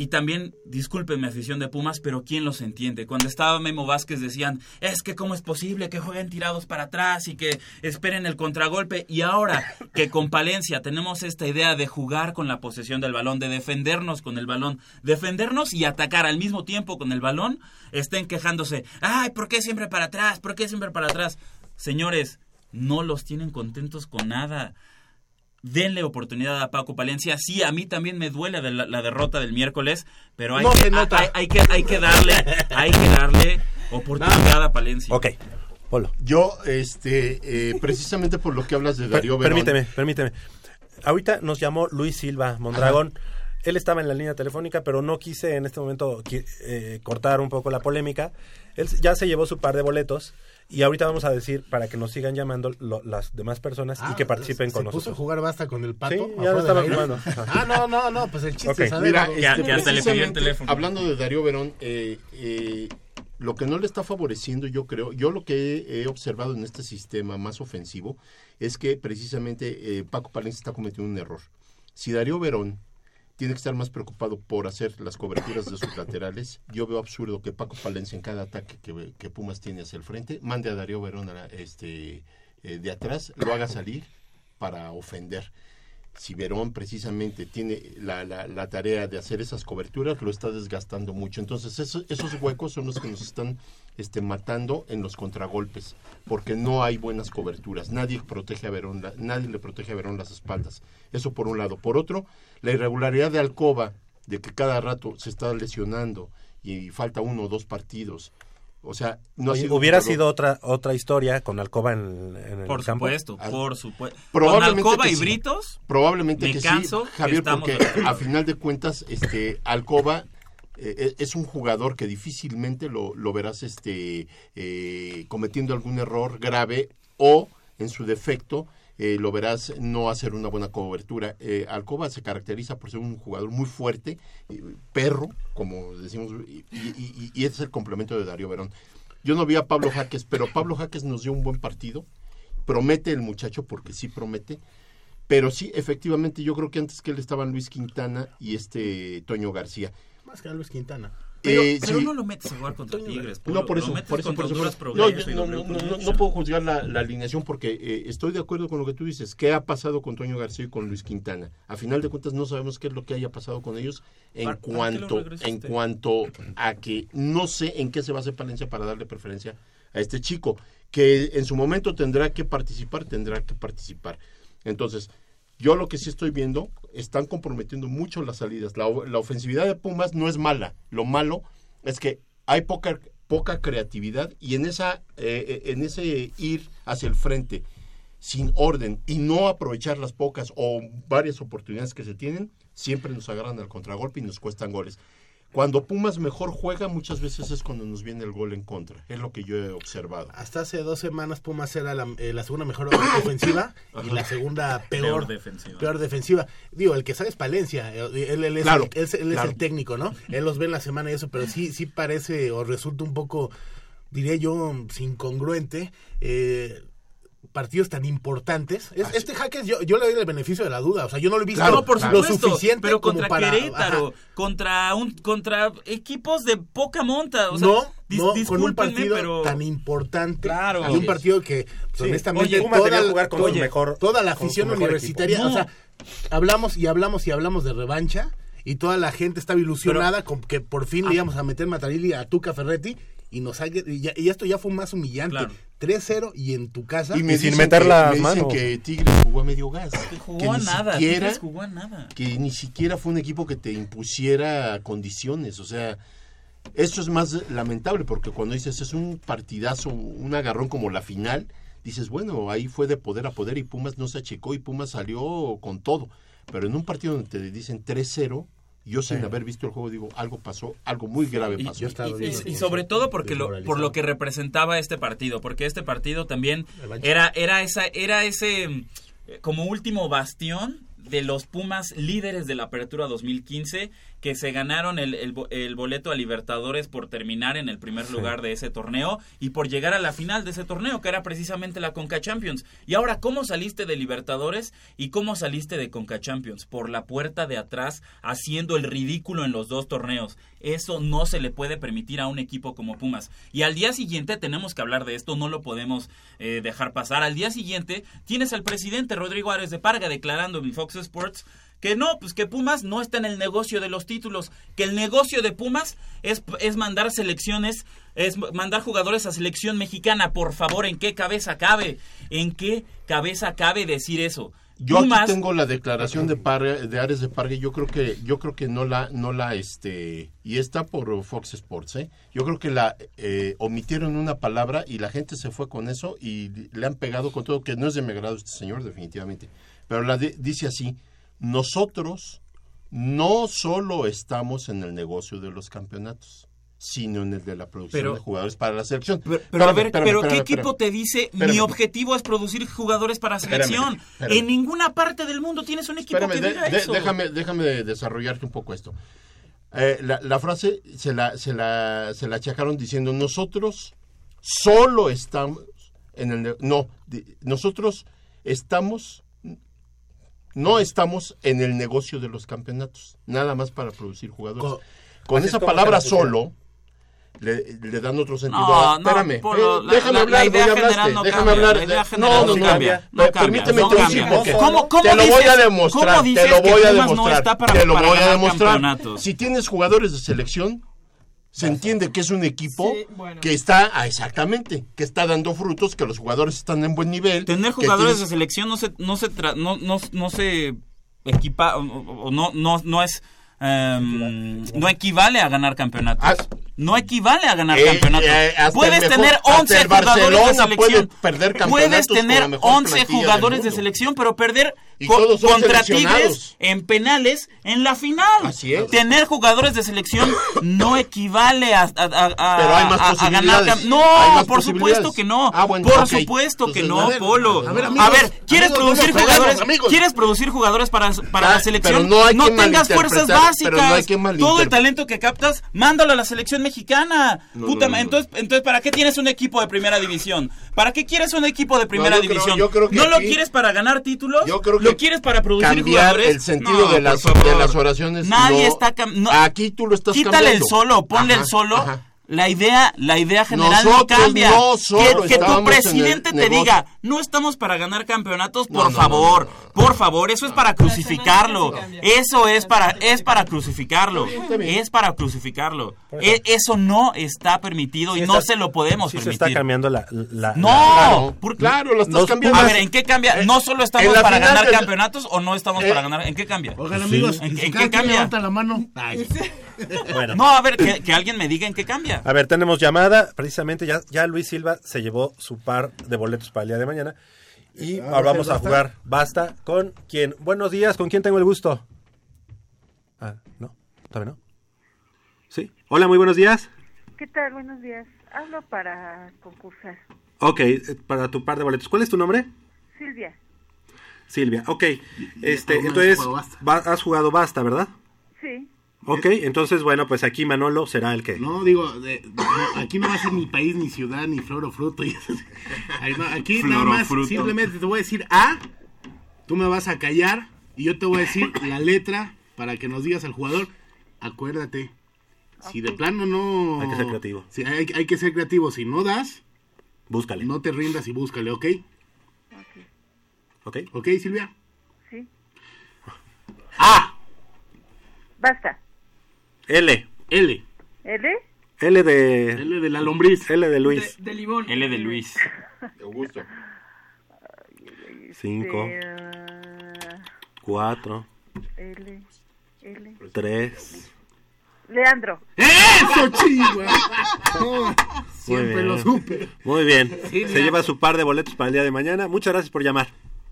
Y también, disculpen mi afición de Pumas, pero ¿quién los entiende? Cuando estaba Memo Vázquez decían, es que cómo es posible que jueguen tirados para atrás y que esperen el contragolpe. Y ahora que con Palencia tenemos esta idea de jugar con la posesión del balón, de defendernos con el balón, defendernos y atacar al mismo tiempo con el balón, estén quejándose, ay, ¿por qué siempre para atrás? ¿Por qué siempre para atrás? Señores, no los tienen contentos con nada denle oportunidad a Paco Palencia. Sí, a mí también me duele de la, la derrota del miércoles, pero hay, No que, se nota. hay, hay que, hay que darle, hay que darle oportunidad a Palencia. Ok, Polo. Yo, este, eh, precisamente por lo que hablas de Darío Per- Verón. permíteme, permíteme. Ahorita nos llamó Luis Silva Mondragón. Él estaba en la línea telefónica, pero no quise en este momento eh, cortar un poco la polémica. Él ya se llevó su par de boletos y ahorita vamos a decir para que nos sigan llamando lo- las demás personas y que participen se con puso nosotros. a jugar basta con el pato. Sí, ya lo estaba jugando. Ah, no, no, no, pues el chiste Ok. es saber. Mira, le pidió el teléfono. Hablando de Darío Verón, eh, eh, lo que no le está favoreciendo, yo creo, yo lo que he, he observado en este sistema más ofensivo es que precisamente eh, Paco Palencia está cometiendo un error. Si Darío Verón tiene que estar más preocupado por hacer las coberturas de sus laterales, yo veo absurdo que Paco Palencia en cada ataque que, que Pumas tiene hacia el frente, mande a Darío Verón a este, eh, de atrás, lo haga salir para ofender si Verón precisamente tiene la, la, tarea de hacer esas coberturas, lo está desgastando mucho. Entonces, eso- esos huecos son los que nos están este, matando en los contragolpes, porque no hay buenas coberturas. Nadie protege a Verón, la- nadie le protege a Verón las espaldas. Eso por un lado. Por otro, la irregularidad de Alcoba, de que cada rato se está lesionando y falta uno o dos partidos. O sea, no ha sido hubiera sido otra otra historia con Alcoba en, en el Por campo. supuesto, por supuesto. Con Alcoba y sí. Britos, Probablemente me que canso sí, Javier, porque a final de cuentas, este, Alcoba eh, es un jugador que difícilmente lo, verás este, eh, cometiendo algún error grave o, en su defecto, eh, lo verás no hacer una buena cobertura. Alcoba se caracteriza por ser un jugador muy fuerte, perro, como decimos, y, y- y- es el complemento de Darío Verón. Yo no vi a Pablo Jaques, pero Pablo Jaques nos dio un buen partido. Promete el muchacho porque sí promete. Pero sí, efectivamente, yo creo que antes que él estaban Luis Quintana y este Toño García. Más que a Luis Quintana. Pero, Eh, pero sí. no lo metes a jugar contra Tigres. Polo, No, por eso, metes por eso, contra por eso. Honduras por eso. Progreso No, puedo juzgar la, la alineación porque eh, estoy de acuerdo con lo que tú dices. ¿Qué ha pasado con Toño García y con Luis Quintana? A final de cuentas no sabemos qué es lo que haya pasado con ellos en ¿Para- para qué cuanto en cuanto a que no sé en qué se va a hacer Palencia para darle preferencia a este chico que en su momento tendrá que participar, tendrá que participar. Entonces, yo lo que sí estoy viendo, están comprometiendo mucho las salidas. La, ofensividad de Pumas no es mala. Lo malo es que hay poca, poca creatividad y en, esa, eh, eh, en ese ir hacia el frente sin orden y no aprovechar las pocas o varias oportunidades que se tienen, siempre nos agarran al contragolpe y nos cuestan goles. Cuando Pumas mejor juega, muchas veces es cuando nos viene el gol en contra. Es lo que yo he observado. Hasta hace dos semanas Pumas era la, eh, la segunda mejor ofensiva y la segunda peor, Peor defensiva. peor defensiva. Digo, el que sabe es Palencia. eh, Él, él es, Claro, el, él es- el técnico, ¿no? Él los ve en la semana y eso, pero sí, sí parece o resulta un poco, diría yo, incongruente. Eh, partidos tan importantes. Es- este Jaques yo, yo le doy el beneficio de la duda. O sea, yo no lo he visto no, por lo supuesto, suficiente pero como contra para... Querétaro, ajá. contra un contra equipos de poca monta, o sea, no, dis- no, con un partido pero tan importante. Claro. Y un partido que, Sí. honestamente, Oye, toda, jugar con oye, mejor- toda la afición universitaria, o sea, hablamos y hablamos y hablamos de revancha y toda la gente estaba ilusionada con que por fin le íbamos a meter Matarili a Tuca Ferretti y nos ha- y, ya- y esto ya fue más humillante. Claro. 3-0 y en tu casa. Y me sin meter que, la me dicen mano. que Tigres jugó a medio gas. que jugó que a ni nada, siquiera- Tigres jugó a nada. que ni siquiera fue un equipo que te impusiera condiciones. O sea, esto es más lamentable porque cuando dices es un partidazo, un agarrón como la final, dices, bueno, ahí fue de poder a poder y Pumas no se achicó y Pumas salió con todo. pero en un partido donde te dicen 3-0, yo sin Sí. haber visto el juego digo, algo pasó, algo muy grave pasó. y, y- y sobre todo porque lo, por lo que representaba este partido, porque este partido también era era esa era ese mm, como último bastión de los Pumas líderes de la Apertura 2015 que se ganaron el, el bo- el boleto a Libertadores por terminar en el primer Sí. lugar de ese torneo y por llegar a la final de ese torneo que era precisamente la Conca Champions. Y ahora, ¿cómo saliste de Libertadores y cómo saliste de Conca Champions? Por la puerta de atrás haciendo el ridículo en los dos torneos. Eso no se le puede permitir a un equipo como Pumas. Y al día siguiente tenemos que hablar de esto, no lo podemos eh, dejar pasar. Al día siguiente tienes al presidente Rodrigo Ares de Parga declarando en Fox Sports que no, pues que Pumas no está en el negocio de los títulos, que el negocio de Pumas es, es mandar selecciones, es mandar jugadores a selección mexicana. Por favor, ¿en qué cabeza cabe? ¿En qué cabeza cabe decir eso? Yo Pumas- aquí tengo la declaración de de Ares de Parga, yo creo que yo creo que no la no la este y está por Fox Sports, ¿eh? Yo creo que la eh, omitieron una palabra y la gente se fue con eso y le han pegado con todo que no es de mi agrado este señor definitivamente, pero la de- dice así, nosotros no solo estamos en el negocio de los campeonatos, sino en el de la producción Pero- de jugadores para la selección. Pero a ver, pero ¿qué equipo te dice mi objetivo es producir jugadores para selección? En ninguna parte del mundo tienes un equipo que diga de- eso. déjame, déjame desarrollarte un poco esto. Eh, la, la frase se la, se, la, se la achacaron diciendo, nosotros solo estamos en el... No, nosotros estamos... No estamos en el negocio de los campeonatos, nada más para producir jugadores. Co- Con esa palabra solo le, le dan otro sentido. No, Ah, no, espérame, Polo, eh, la- déjame la- hablar, la idea ya hablaste, general no déjame cambia, hablar. la idea no, no no, no, cambia, no per- cambia, permíteme no te cambia. porque ¿Cómo- cómo te lo voy a demostrar, cómo dices te lo que voy a no demostrar, está para- te lo para voy a demostrar. Si tienes jugadores de selección, se entiende que es un equipo Sí, bueno. que está, ah, exactamente, que está dando frutos, que los jugadores están en buen nivel. Tener jugadores tienes- de selección no se no se tra- no, no, no se equipa o, no no no es em, no equivale a ganar campeonatos. No equivale a ganar. Eh, campeonatos. eh, Puedes mejor- tener hasta 11 el jugadores de selección. perder Puedes tener mejor 11 plantilla del jugadores de selección, pero perder co- contra. Tigres en penales en la final. Así es. Tener jugadores de selección no equivale a, a- a- a- Pero hay más a- a ganar posibilidades. cam- No, por supuesto que no. Ah, bueno, por supuesto que no, a ver, Polo. a ver, A ver, ¿quieres amigos, producir no jugadores? ¿Quieres producir jugadores para, para Ah, la selección? no que tengas fuerzas básicas. no Todo el talento que captas, mándalo a la selección mexicana. No, Puta, no, no, no. entonces, entonces ¿para qué tienes un equipo de primera división? ¿Para qué quieres un equipo de primera yo creo- división? yo creo que ¿No lo quieres para ganar títulos? Yo creo que ¿Lo quieres para producir cambiar jugadores? el sentido de, las, de las oraciones. Nadie está Aquí tú lo estás Quítale el cambiando. solo, ponle Ajá, el solo. ajá. La idea, la idea general no cambia. no solo que, tu en presidente te diga, no estamos para ganar campeonatos, por No, no, favor, no, no, por favor, eso es para crucificarlo. Eso es para, es para crucificarlo. Es para crucificarlo. E- eso no está permitido y Sí no se lo podemos sí se permitir. está cambiando la... la- No, la- por- Claro, lo estás cambiando. A ver, ¿en qué cambia? ¿No solo estamos para ganar del- campeonatos o no estamos Eh, para ganar? ¿En qué cambia? Oigan, amigos, ¿En, ¿en en cada qué cambia? levanta la mano? Ay, Bueno. No, a ver, que, que alguien me diga en qué cambia. A ver, tenemos llamada. Precisamente ya, ya Luis Silva se llevó su par de boletos para el día de mañana. Y Ah, ahora vamos a ¿basta? jugar Basta con quién. Buenos días, ¿con quién tengo el gusto? Ah, no, todavía no. Sí. Hola, muy buenos días. ¿Qué tal? Buenos días. Hablo para concursar. Ok, eh, para tu par de boletos. ¿Cuál es tu nombre? Silvia. Silvia. Ok, este, entonces vez has jugado Basta? va- has jugado Basta, ¿verdad? Sí. Ok, entonces bueno, pues aquí Manolo será el que... No, digo, de- no, aquí no va a ser ni país, ni ciudad, ni flor o fruto. y eso. No, aquí nada más, simplemente te voy a decir A, tú me vas a callar y yo te voy a decir la letra para que nos digas al jugador, acuérdate, si de plano no... Hay que ser creativo. Si hay, hay que ser creativo, si no das, Búscale. no te rindas y búscale, ¿ok? Ok. ¿Ok, Silvia? Sí. A, Basta. L. L, ¿L? L de... L de la lombriz. L de Luis. De, de limón. L de Luis. Augusto. Cinco, Eh, cuatro, L. L. tres... Leandro. ¡Eso! No, siempre lo supe. Muy bien. Sí, Se lleva su par de boletos para el día de mañana. Muchas gracias por llamar.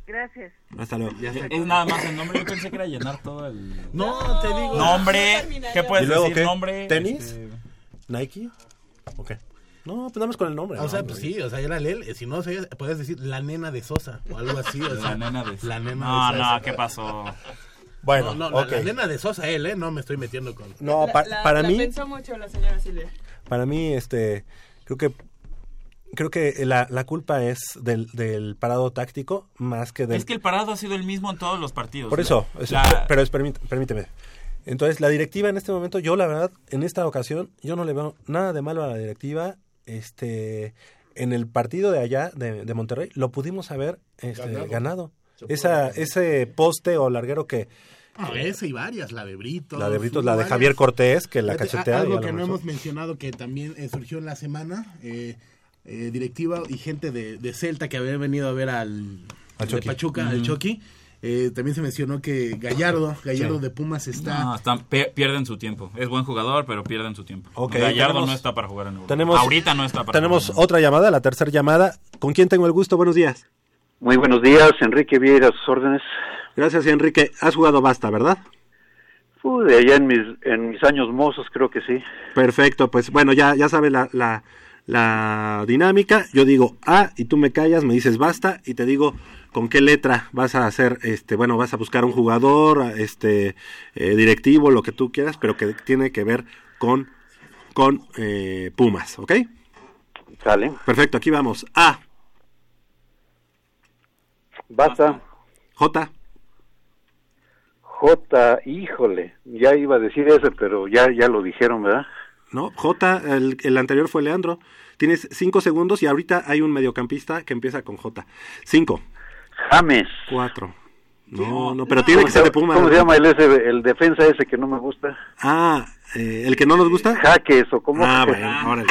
Gracias. Hasta luego. Es nada más el nombre, yo pensé que era llenar todo el... No, te digo. Nombre, ¿qué puedes ¿Y luego decir? qué? Nombre. ¿Tenis? este, ¿Nike? ¿O qué? No, pues nada más con el nombre. O sea, pues sí, o sea, era él. Si no, podías decir la nena de Sosa o algo así. O sea, La nena de... La nena no, de Sosa. no, ¿qué pasó? Bueno, no, no, la- ok. la, nena de Sosa, él, ¿eh? No me estoy metiendo con. No, La- pa- la- para la mí, pensó mucho la señora Silvia. para mí, este, creo que creo que la, la culpa es del, del parado táctico más que del Es que el parado ha sido el mismo en todos los partidos. Por eso, es- La- pero es, permít- permíteme. Entonces, la directiva en este momento, yo la verdad, en esta ocasión, yo no le veo nada de malo a la directiva. Este, en el partido de allá, de, de Monterrey, lo pudimos haber este, Ganado. Esa, ese poste o larguero que... Ah, esa y varias, la de Brito. La de Britos, la de Javier Cortés, que la cachetea. Algo que no hemos mencionado que también eh, surgió en la semana, eh, eh, directiva y gente de, de Celta que había venido a ver al, Al de. Pachuca, al Ujú. Chucky. Eh, también se mencionó que Gallardo, Gallardo Sí. de Pumas está... No, están- pe- pierden su tiempo. Es buen jugador, pero pierden su tiempo. Gallardo tenemos- no está para jugar en Europa. Tenemos, Ahorita no está para Tenemos jugar en otra llamada, la tercera llamada. ¿Con quién tengo el gusto? Buenos días. Muy buenos días, Enrique Vieira, a sus órdenes. Gracias, Enrique. Has jugado basta, ¿verdad? Uh, de allá en mis, en mis años mozos creo que sí. Perfecto, pues bueno, ya, ya sabe la, la, la dinámica. Yo digo A y tú me callas, me dices basta y te digo con qué letra vas a hacer, este, bueno, vas a buscar un jugador, este, eh, directivo, lo que tú quieras, pero que tiene que ver con, con eh, Pumas, ¿ok? Sale. Perfecto, aquí vamos. A, Basta. J, J, híjole, ya iba a decir ese, pero ya, ya lo dijeron, ¿verdad? ¿No? J, el, el anterior fue Leandro. Tienes cinco segundos y ahorita hay un mediocampista que empieza con J. Cinco. James. Cuatro. No, no, pero tiene que ser de Pumas. ¿Cómo se llama el, ese, el defensa ese que no me gusta? Ah, eh, ¿el que no nos gusta? Jaques o cómo Ah, se- bueno, órale.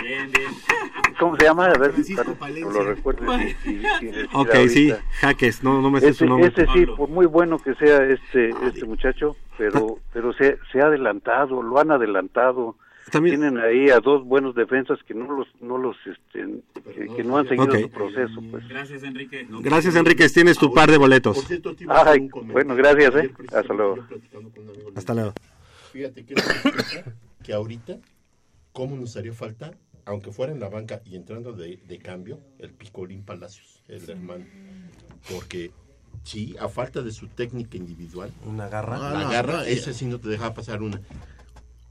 ¿Cómo se llama? A ver, para lo recuerde. si- si- si decida Ok, sí. Jaques, no, no me sé Ese, su nombre. ese sí, por muy bueno que sea este este muchacho, pero pero se, se ha adelantado, lo han adelantado. Tienen ahí a dos buenos defensas que no los no los este que, que no han seguido Ok. su proceso, pues. Gracias, Enrique. Gracias, Enrique, tienes tu par de boletos. Ay, bueno, gracias, eh. Hasta luego. Hasta luego. Fíjate que, es que ahorita, ¿cómo nos haría falta, aunque fuera en la banca y entrando de, de cambio, el Picolín Palacios, el hermano? Porque sí, a falta de su técnica individual, una garra, la Ah, garra, ese eh. sí no te deja pasar una.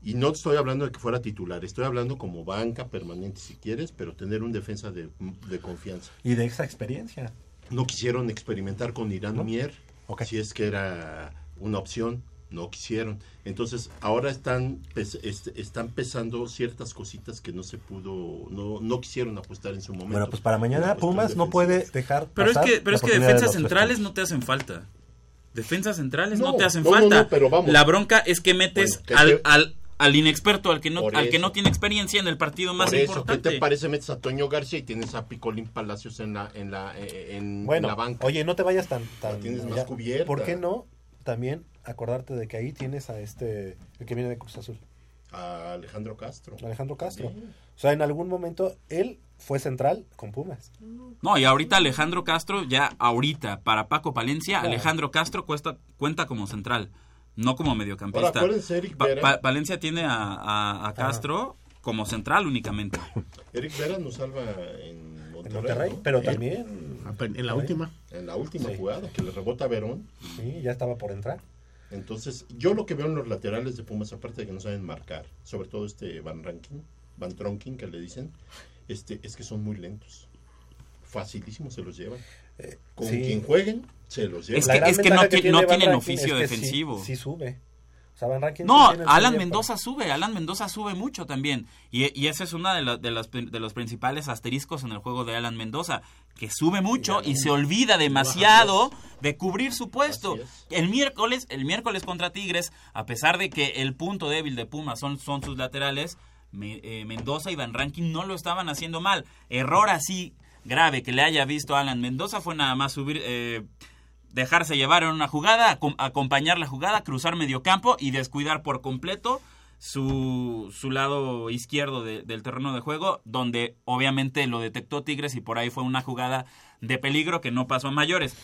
Y no estoy hablando de que fuera titular, estoy hablando como banca permanente si quieres, pero tener un defensa de, de confianza. Y de esa experiencia. No quisieron experimentar con Irán Mier, si es que era una opción, no quisieron. Entonces, ahora están, están pesando ciertas cositas que no se pudo, no, no quisieron apostar en su momento. Bueno, pues para mañana Pumas no puede dejar Pero es que, pero es que de defensas centrales no te hacen falta. Defensas centrales no, No, te hacen no, falta. no, pero vamos. La bronca es que metes Bueno, que al, te- al, al inexperto, al que no, al que no tiene experiencia en el partido más Por eso, ¿qué importante. te parece? Metes a Toño García y tienes a Picolín Palacios en la, en la, eh, en, Bueno, en la banca. oye, no te vayas tan... tan tienes más cubierta. ¿Por qué no también acordarte de que ahí tienes a este, el que viene de Cruz Azul? A Alejandro Castro. Alejandro Castro. Sí. O sea, en algún momento él fue central con Pumas. No, y ahorita Alejandro Castro, ya ahorita, para Paco Palencia, Claro. Alejandro Castro cuesta, cuenta como central, no como mediocampista. Ahora, acuérdense, Eric Vera. Pa- Palencia tiene a, a- a Castro como central únicamente. Eric Vera nos salva en Monterrey. Monterrey, ¿no? pero Eh, también... En la última. En la última Sí. jugada, que le rebota a Verón. Sí, ya estaba por entrar. Entonces, yo lo que veo en los laterales de Pumas, aparte de que no saben marcar, sobre todo este Van Rankin, Van Tronkin que le dicen, este, es que son muy lentos. Facilísimo se los llevan. Con sí. quien jueguen, se los llevan. Es que- es que no tienen oficio es que sí- defensivo. Sí, sube. O sea, Van Rankin sí No, Alan Mendoza sube, Alan Mendoza sube mucho también. Y, y ese es uno de, la- de, las, de los principales asteriscos en el juego de Alan Mendoza, que sube mucho y se olvida demasiado de cubrir su puesto. El miércoles, el miércoles contra Tigres, a pesar de que el punto débil de Pumas son, son sus laterales, Me- eh, Mendoza y Van Rankin no lo estaban haciendo mal. Error así grave que le haya visto Alan Mendoza fue nada más subir... eh, dejarse llevar en una jugada, acom- acompañar la jugada, cruzar medio campo y descuidar por completo su, su lado izquierdo de- del terreno de juego, donde obviamente lo detectó Tigres y por ahí fue una jugada de peligro que no pasó a mayores.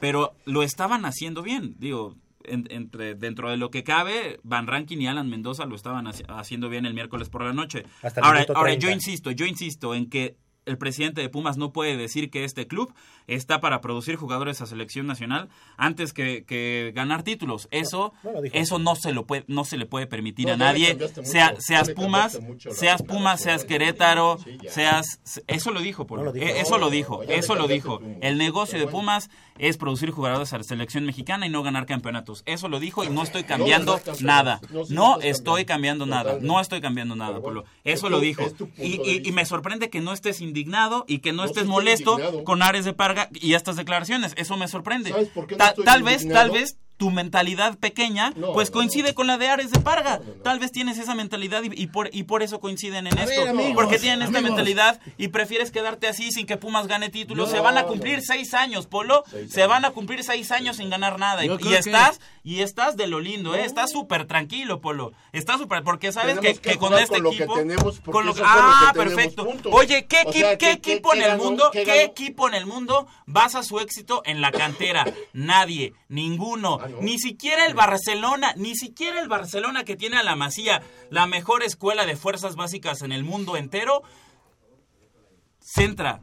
pero lo estaban haciendo bien. Digo, en- entre, dentro de lo que cabe, Van Rankin y Alan Mendoza lo estaban haci- haciendo bien el miércoles por la noche. Hasta Ahora, ahora 30. yo insisto, yo insisto en que el presidente de Pumas no puede decir que este club está para producir jugadores a selección nacional antes que, que ganar títulos. Eso No, eso no se lo puede no se le puede permitir No, a nadie, mucho, sea seas Pumas, mucho seas Pumas, seas Querétaro, seas eso lo dijo, lo dijo. Eh, eso lo dijo, eso lo dijo. El negocio de. Pumas es producir jugadores a la selección mexicana y no ganar campeonatos. Eso lo dijo y no estoy cambiando nada. No, estoy cambiando. nada. No estoy cambiando nada, Polo. Eso es lo dijo. Y, me sorprende que no estés indignado y que no, estés molesto indignado. con Ares de Parga y estas declaraciones. Eso me sorprende. ¿Sabes por qué no Ta- estoy tal vez, tal vez tu mentalidad pequeña No, pues coincide no. con la de Ares de Parga. Tal vez tienes esa mentalidad y, y por, y por eso coinciden en A esto. ver, amigos, porque tienen esta mentalidad y prefieres quedarte así sin que Pumas gane títulos. Se van a cumplir seis años, Polo. Seis se van a cumplir seis años sin ganar nada. Y, que- estás y estás de lo lindo, ¿eh? Estás súper tranquilo, Polo. Estás súper porque sabes que, Tenemos que que con este con lo que equipo tenemos, con lo- lo ah, tenemos, perfecto. Oye, ¿qué, O sea, qué ¿qué- equipo en el ganó? mundo, ¿Qué equipo en el mundo basa su éxito en la cantera? Nadie, ninguno, Ah, no. ni siquiera el Barcelona, ni siquiera el Barcelona que tiene a la Masía, la mejor escuela de fuerzas básicas en el mundo entero, centra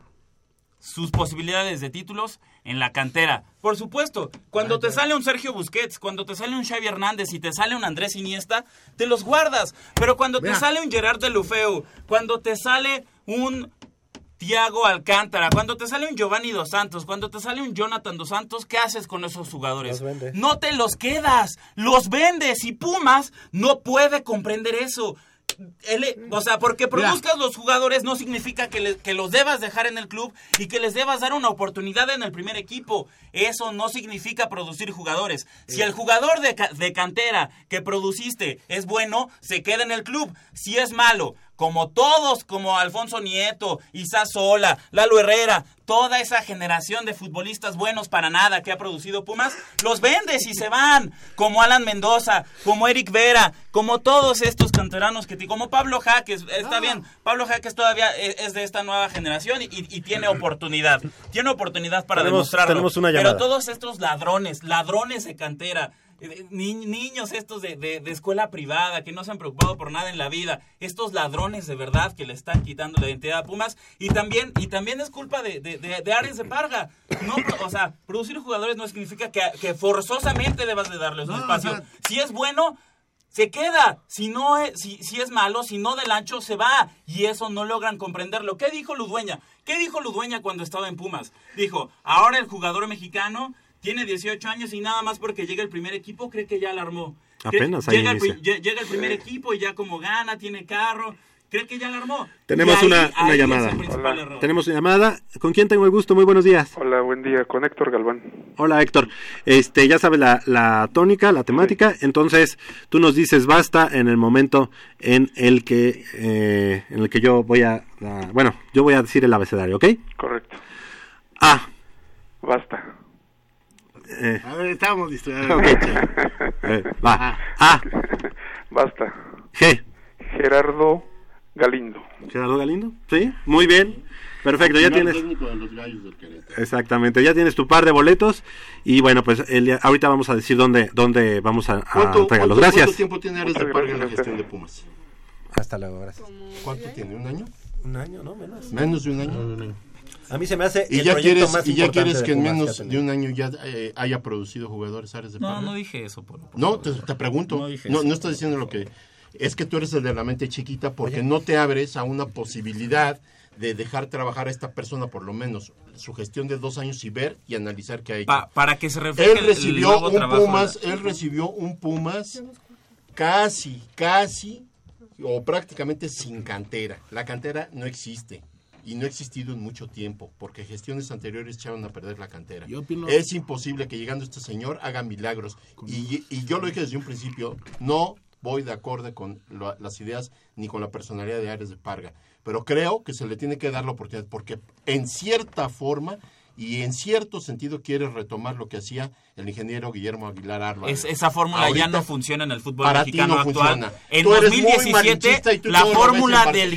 sus posibilidades de títulos en la cantera. Por supuesto, cuando te sale un Sergio Busquets, cuando te sale un Xavi Hernández y te sale un Andrés Iniesta, te los guardas. Pero cuando te sale un Gerard de Lufeu, cuando te sale un Tiago Alcántara, cuando te sale un Giovanni Dos Santos, cuando te sale un Jonathan Dos Santos, ¿qué haces con esos jugadores? Los vendes. No te los quedas, los vendes y Pumas no puede comprender eso. El- o sea, porque produzcas los jugadores no significa que, le- que los debas dejar en el club y que les debas dar una oportunidad en el primer equipo. Eso no significa producir jugadores. Si el jugador de, ca- de cantera que produciste es bueno, se queda en el club. Si es malo, como todos, como Alfonso Nieto, Isa Sola, Lalo Herrera, toda esa generación de futbolistas buenos para nada que ha producido Pumas, los vendes y se van, como Alan Mendoza, como Eric Vera, como todos estos canteranos que como Pablo Jaques, está bien, Pablo Jaques todavía e- es de esta nueva generación y, y tiene oportunidad, tiene oportunidad para Tenemos- demostrarlo. tenemos una Pero todos estos ladrones, ladrones de cantera, ni- niños estos de, de- de escuela privada que no se han preocupado por nada en la vida, estos ladrones de verdad que le están quitando la identidad a Pumas y también y también es culpa de, de, de, de Ares de Parga. No, o sea, producir jugadores no significa que, que forzosamente debas de darles un No, espacio. o sea- si es bueno, se queda. Si no es, si, si es malo, si no del ancho, se va. Y eso no logran comprenderlo. ¿Qué dijo Ludueña? ¿Qué dijo Ludueña cuando estaba en Pumas? Dijo, ahora el jugador mexicano tiene 18 años y nada más porque llega el primer equipo cree que ya la armó. Apenas ahí llega, el, llega el primer equipo y ya como gana, tiene carro, cree que ya la armó. Tenemos ahí- una, llamada. Tenemos una llamada. ¿Con quién tengo el gusto? Muy buenos días. Hola, buen día, con Héctor Galván. Hola Héctor, este ya sabes la, la tónica, la temática, entonces tú nos dices basta en el momento en el que eh, en el que yo voy a, a- bueno yo voy a decir el abecedario, ¿ok? Correcto. A, Basta. Eh, A ver, estábamos distraídos. ok, eh, va, A, Basta. G, Gerardo Galindo. Gerardo Galindo, sí, muy bien, perfecto, ya tienes, técnico de los gallos del Querétaro. exactamente, ya tienes tu par de boletos y bueno pues el día- ahorita vamos a decir dónde dónde vamos a, a ¿Cuánto, entregarlos, cuánto- gracias. cuánto tiempo tiene Ares de Parga en la gestión de. Pumas? Hasta luego, gracias. ¿Cuánto tiene? ¿Un año? Un año, no menos. ¿Menos de un año? A mí se me hace ¿Y el ya proyecto quieres, más y ya quieres que en menos de un año ya eh, haya producido jugadores Ares de No, Parga? no dije eso, por No, te, te pregunto. No No, dije no, eso. estás diciendo lo que... Es que tú eres el de la mente chiquita porque no te abres a una posibilidad de dejar trabajar a esta persona por lo menos su gestión de dos años y ver y analizar qué ha hecho. Pa- para que se refleje él el- el recibió nuevo un trabajo Pumas, la- él recibió un Pumas casi, casi o prácticamente sin cantera. La cantera no existe y no ha existido en mucho tiempo porque gestiones anteriores echaron a perder la cantera. Yo opino- Es imposible que llegando este señor haga milagros y, y yo lo dije desde un principio, no voy de acuerdo con lo- las ideas ni con la personalidad de Ares de Parga, pero creo que se le tiene que dar la oportunidad porque en cierta forma y en cierto sentido quiere retomar lo que hacía el ingeniero Guillermo Aguilar Álvarez. Es- esa fórmula ya no funciona en el fútbol para mexicano no actual. funciona. En Tú eres muy 2017, malinchista y tú la fórmula del,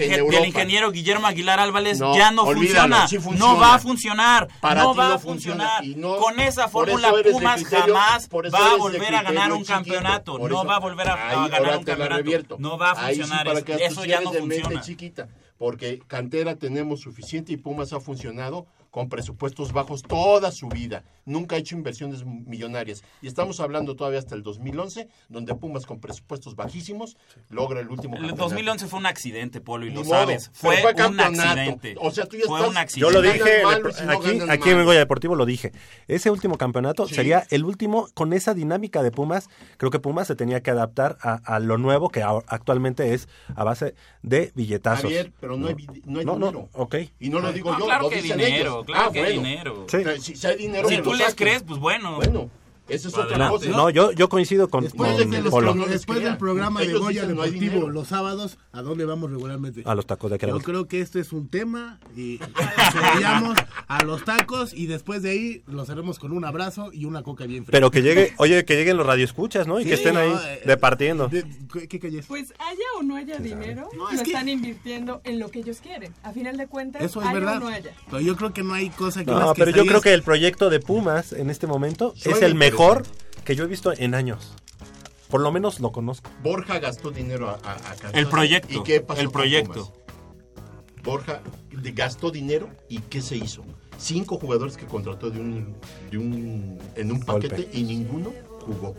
ingeniero Guillermo Aguilar Álvarez No, ya no olvídalo, funciona. sí No va a funcionar. Para no va a funciona funcionar. no- Con esa fórmula Pumas criterio- jamás va a volver a ganar un chiquito, campeonato. No va a volver a, ganar un campeonato. No va a sí, funcionar. eso ya no funciona. chiquita, porque cantera tenemos suficiente y Pumas ha funcionado con presupuestos bajos toda su vida. Nunca ha hecho inversiones millonarias. Y estamos hablando todavía hasta el 2011, donde Pumas con presupuestos bajísimos logra el último El campeonato. 2011 fue un accidente, Polo, y Ni lo modo, sabes. Fue, fue un accidente. O sea, tú ya fue estás- un Yo accidente. lo Si dije, y no aquí, aquí en. Goya Deportivo lo dije. Ese último campeonato Sí. sería el último con esa dinámica de Pumas. Creo que Pumas se tenía que adaptar a, a lo nuevo que actualmente es a base de billetazos. Javier, pero no hay, no hay No, no, dinero. ok. Y no lo digo No, yo, claro lo que dicen dinero, ellos. Claro Ah, que hay dinero. Sí. O sea, Si, si hay dinero, Si tú les crees, pues bueno. Bueno, esa es otra cosa. No, yo, yo coincido con, Después con de que los Después del programa de Goya no Deportivo los sábados, ¿a dónde vamos regularmente? A los tacos de Yo creo que este es un tema y se vayamos a los tacos y después de ahí los haremos con un abrazo y una coca bien fría. Pero que llegue, oye, que lleguen los radioescuchas, ¿no? Y Sí, que estén ahí no, eh, departiendo. De- ¿Qué, qué calles? Pues haya o no haya dinero, No, lo que- están invirtiendo en lo que ellos quieren. A final de cuentas, Eso es haya verdad. o no haya. Pero yo creo que no hay cosa que No, pero yo creo que el proyecto de Pumas en este momento Soy es el interesante. Mejor que yo he visto en años. Por lo menos lo conozco. Borja gastó dinero a, a, a. El proyecto, ¿Y qué pasó el con proyecto. Pumas? Borja gastó dinero y ¿qué se hizo? Cinco jugadores que contrató de un, de un, en un paquete Golpe. y ninguno jugó.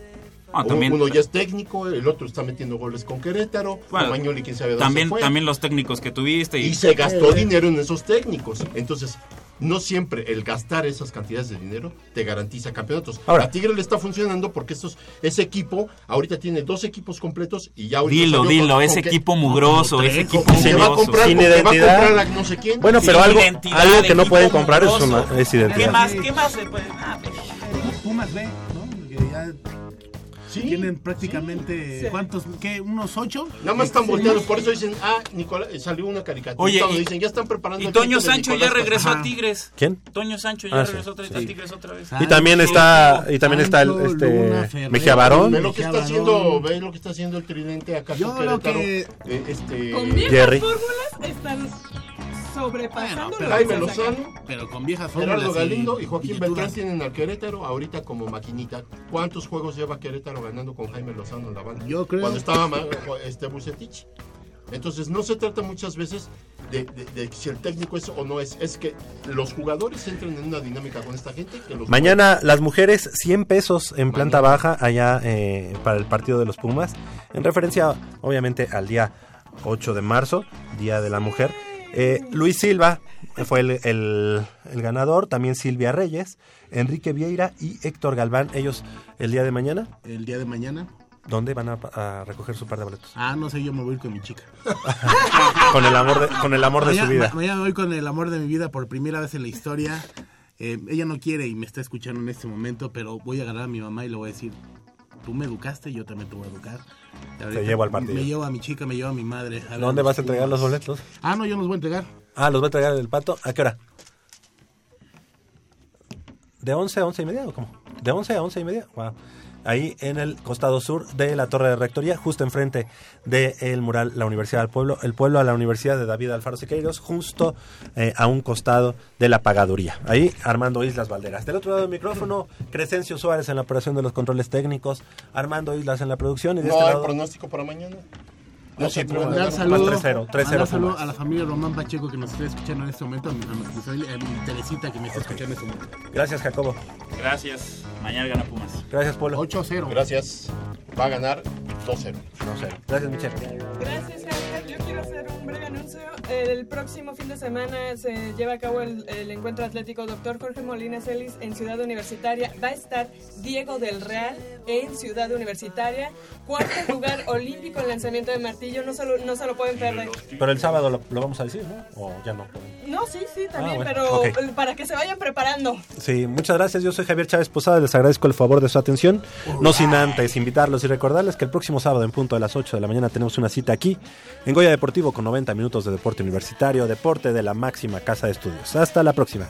Ah, Uno- también- Uno ya es técnico, el otro está metiendo goles con Querétaro, Bueno, Romagnoli quién sabe dónde También, se fue. también los técnicos que tuviste. Y, y se gastó Eh, dinero en esos técnicos. Entonces, no siempre el gastar esas cantidades de dinero te garantiza campeonatos. Ahora- a Tigre le está funcionando porque estos, ese equipo ahorita tiene dos equipos completos y ya ahorita Dilo, dilo, con- ese con que- equipo mugroso, con- ese con- equipo va a mugroso. comprar, Sin con que va a identidad. comprar a no sé quién. Bueno, pero Sin algo, identidad, algo que no equipo pueden comprar es, una, es ¿Qué identidad. más? ¿Qué más puede? Ah, pues, Pumas B, ¿no? Que ya Sí, tienen prácticamente, Sí. ¿cuántos? ¿Qué? ¿Unos ocho? Nada más están volteando, por eso dicen, ah, Nicolás, salió una caricatura. Oye, y- dicen, ya están preparando y Toño Sancho ya regresó Castillo. a Tigres. ¿Quién? Toño Sancho ya Ah, regresó sí, a Tigres otra vez. Y también está, y también está el, este, Mejía Barón. Ve lo que está haciendo, ve lo que está haciendo el tridente acá Yo Querétaro. que- Eh, este, Con viejas Jerry. fórmulas están sobrepasando Bueno, Jaime. Lozano, Pero con viejas Gerardo Galindo y Joaquín billeturas. Beltrán tienen al Querétaro ahorita como maquinita. ¿Cuántos juegos lleva Querétaro ganando con Jaime Lozano en la banda? Yo creo- Cuando estaba este Bucetich. Entonces no se trata muchas veces de, de- de si el técnico es o no es, es que los jugadores entran en una dinámica con esta gente que los Mañana las mujeres 100 pesos en planta Mañana. baja allá eh, para el partido de los Pumas, en referencia obviamente al día 8 de marzo, Día de la Mujer. Eh, Luis Silva fue el, el- el ganador, también Silvia Reyes, Enrique Vieira y Héctor Galván, ellos el día de mañana, El día de mañana. ¿dónde van a, a recoger su par de boletos? Ah, no sé, yo me voy con mi chica. con el amor de, con el amor de su vida. ma- Mañana voy con el amor de mi vida por primera vez en la historia. Eh, ella no quiere y me está escuchando en este momento, pero voy a agarrar a mi mamá y le voy a decir, tú me educaste, yo también te voy a educar. Ahorita llevo al partido. Me llevo a mi chica, me llevo a mi madre. a ver ¿Dónde vas a entregar los boletos? Ah, no, yo los voy a entregar. Ah, los va a entregar el pato. ¿A qué hora? ¿De 11 a 11 y media o cómo? ¿De 11 a 11 y media? Wow. Ahí en el costado sur de la Torre de Rectoría, justo enfrente del mural La Universidad del Pueblo, el pueblo a la Universidad de David Alfaro Siqueiros, justo eh, a un costado de la pagaduría. Ahí Armando Islas Valderas. Del otro lado del micrófono, Crescencio Suárez en la operación de los controles técnicos, Armando Islas en la producción y de No este hay lado... pronóstico para mañana. No, a Mandar dar un- saludo, Más 3-0, 3-0 mandar saludo a la familia Román Pacheco que nos está escuchando en este momento, a mi, a mi familia- a mi Teresita que me está escuchando en este momento. Gracias, Jacobo. Gracias. Mañana gana Pumas. Gracias, Polo. 8-0. Gracias. Va a ganar 2-0. No sé. Gracias, Michelle. Gracias, Javier. Yo quiero hacer un breve anuncio. El próximo fin de semana se lleva a cabo el, el encuentro atlético Dr. Jorge Molina Celis en Ciudad Universitaria. Va a estar Diego del Real en Ciudad Universitaria. Cuarto lugar olímpico en lanzamiento de martillo. No se lo, no se lo pueden perder. Pero el sábado lo, lo vamos a decir, ¿no? O ya no. No, sí, sí, también, Ah, bueno, pero para que se vayan preparando. Sí, muchas gracias. Yo soy Javier Chávez Posada. Les agradezco el favor de su atención. No sin antes invitarlos y recordarles que el próximo sábado en punto de las 8 de la mañana tenemos una cita aquí en Goya Deportivo con 90 minutos de deporte universitario, deporte de la máxima casa de estudios. Hasta la próxima.